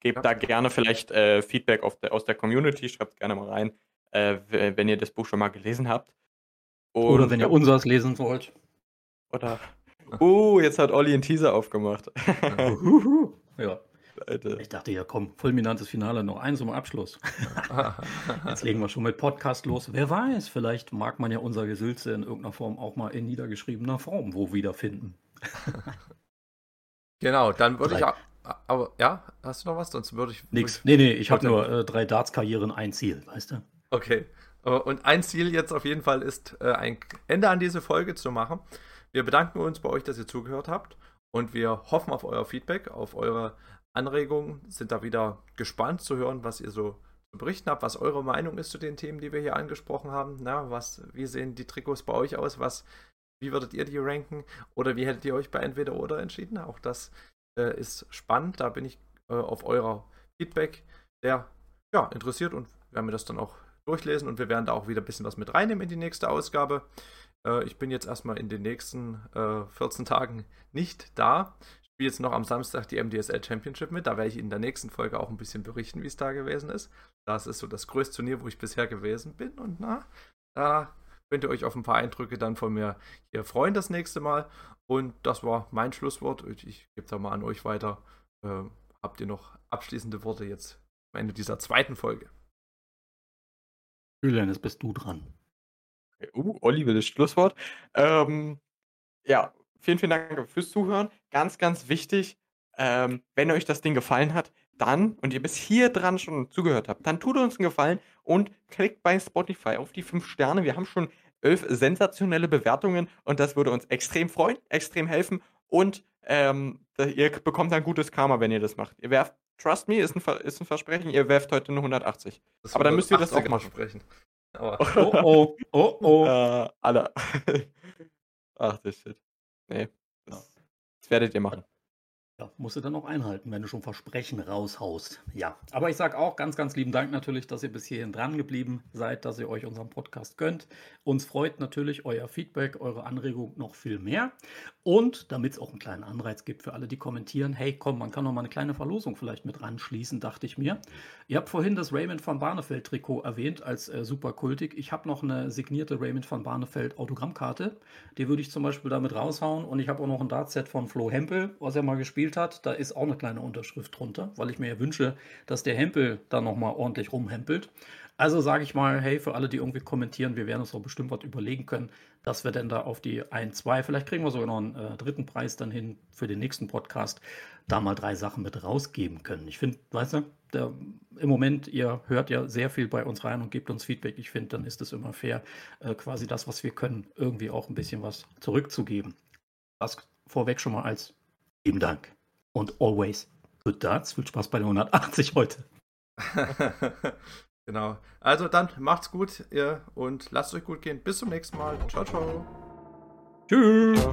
Gebt ja. da gerne vielleicht äh, Feedback der, aus der Community, schreibt gerne mal rein, äh, wenn ihr das Buch schon mal gelesen habt. Und, oder wenn ihr unseres lesen wollt. Oder. Uh, jetzt hat Olli einen Teaser aufgemacht. ja. Alter. Ich dachte ja, komm, fulminantes Finale, noch eins zum Abschluss. Jetzt legen wir schon mit Podcast los. Wer weiß, vielleicht mag man ja unser Gesülze in irgendeiner Form auch mal in niedergeschriebener Form wo wiederfinden. genau, dann würde ich auch, aber ja, hast du noch was? Sonst würde ich. Nix. Nee, nee, ich habe nur äh, drei Darts-Karrieren, ein Ziel, weißt du? Okay. Und ein Ziel jetzt auf jeden Fall ist, äh, ein Ende an diese Folge zu machen. Wir bedanken uns bei euch, dass ihr zugehört habt. Und wir hoffen auf euer Feedback, auf eure Anregungen. Sind da wieder gespannt zu hören, was ihr so zu berichten habt, was eure Meinung ist zu den Themen, die wir hier angesprochen haben. Na, was, wie sehen die Trikots bei euch aus? Was, wie würdet ihr die ranken? Oder wie hättet ihr euch bei entweder oder entschieden? Auch das äh, ist spannend. Da bin ich äh, auf euer Feedback sehr ja, interessiert und werden mir das dann auch durchlesen und wir werden da auch wieder ein bisschen was mit reinnehmen in die nächste Ausgabe. Äh, ich bin jetzt erstmal in den nächsten 14 äh, Tagen nicht da. Ich spiele jetzt noch am Samstag die MDSL Championship mit. Da werde ich in der nächsten Folge auch ein bisschen berichten, wie es da gewesen ist. Das ist so das größte Turnier, wo ich bisher gewesen bin und na, da könnt ihr euch auf ein paar Eindrücke dann von mir hier freuen das nächste Mal. Und das war mein Schlusswort. Ich gebe es auch mal an euch weiter. Äh, habt ihr noch abschließende Worte jetzt am Ende dieser zweiten Folge? Julian, jetzt bist du dran. Uh, Olli will das Schlusswort. Ähm, ja, vielen, vielen Dank fürs Zuhören. Ganz, ganz wichtig, ähm, wenn euch das Ding gefallen hat, dann, und ihr bis hier dran schon zugehört habt, dann tut uns einen Gefallen und klickt bei Spotify auf die 5 Sterne. Wir haben schon elf sensationelle Bewertungen und das würde uns extrem freuen, extrem helfen und ähm, ihr bekommt ein gutes Karma, wenn ihr das macht. Ihr werft, trust me, ist ein, ist ein Versprechen, ihr werft heute eine 180. Das Aber dann müsst ihr das auch mal sprechen. Aber oh oh, oh oh. Äh, alle. Ach, das Shit. Nee, das, das werdet ihr machen. Ja, musst du dann auch einhalten, wenn du schon Versprechen raushaust. Ja, aber ich sage auch ganz, ganz lieben Dank natürlich, dass ihr bis hierhin dran geblieben seid, dass ihr euch unseren Podcast gönnt. Uns freut natürlich euer Feedback, eure Anregung noch viel mehr. Und damit es auch einen kleinen Anreiz gibt für alle, die kommentieren, hey, komm, man kann noch mal eine kleine Verlosung vielleicht mit ranschließen, dachte ich mir. Ihr habt vorhin das Raymond van Barneveld Trikot erwähnt als äh, super kultig. Ich habe noch eine signierte Raymond van Barneveld Autogrammkarte. Die würde ich zum Beispiel damit raushauen. Und ich habe auch noch ein Dartset von Flo Hempel, was er mal gespielt gespielt hat, da ist auch eine kleine Unterschrift drunter, weil ich mir ja wünsche, dass der Hempel da nochmal ordentlich rumhempelt. Also sage ich mal, hey, für alle, die irgendwie kommentieren, wir werden uns doch bestimmt was überlegen können, dass wir denn da auf die 1, 2, vielleicht kriegen wir sogar noch einen äh, dritten Preis dann hin für den nächsten Podcast, da mal drei Sachen mit rausgeben können. Ich finde, weißt du, der, im Moment, ihr hört ja sehr viel bei uns rein und gebt uns Feedback. Ich finde, dann ist es immer fair, äh, quasi das, was wir können, irgendwie auch ein bisschen was zurückzugeben. Das vorweg schon mal als lieben Dank und always good darts. Viel Spaß bei der 180 heute. Genau. Also dann macht's gut ihr, und lasst euch gut gehen. Bis zum nächsten Mal. Ciao, ciao. Tschüss.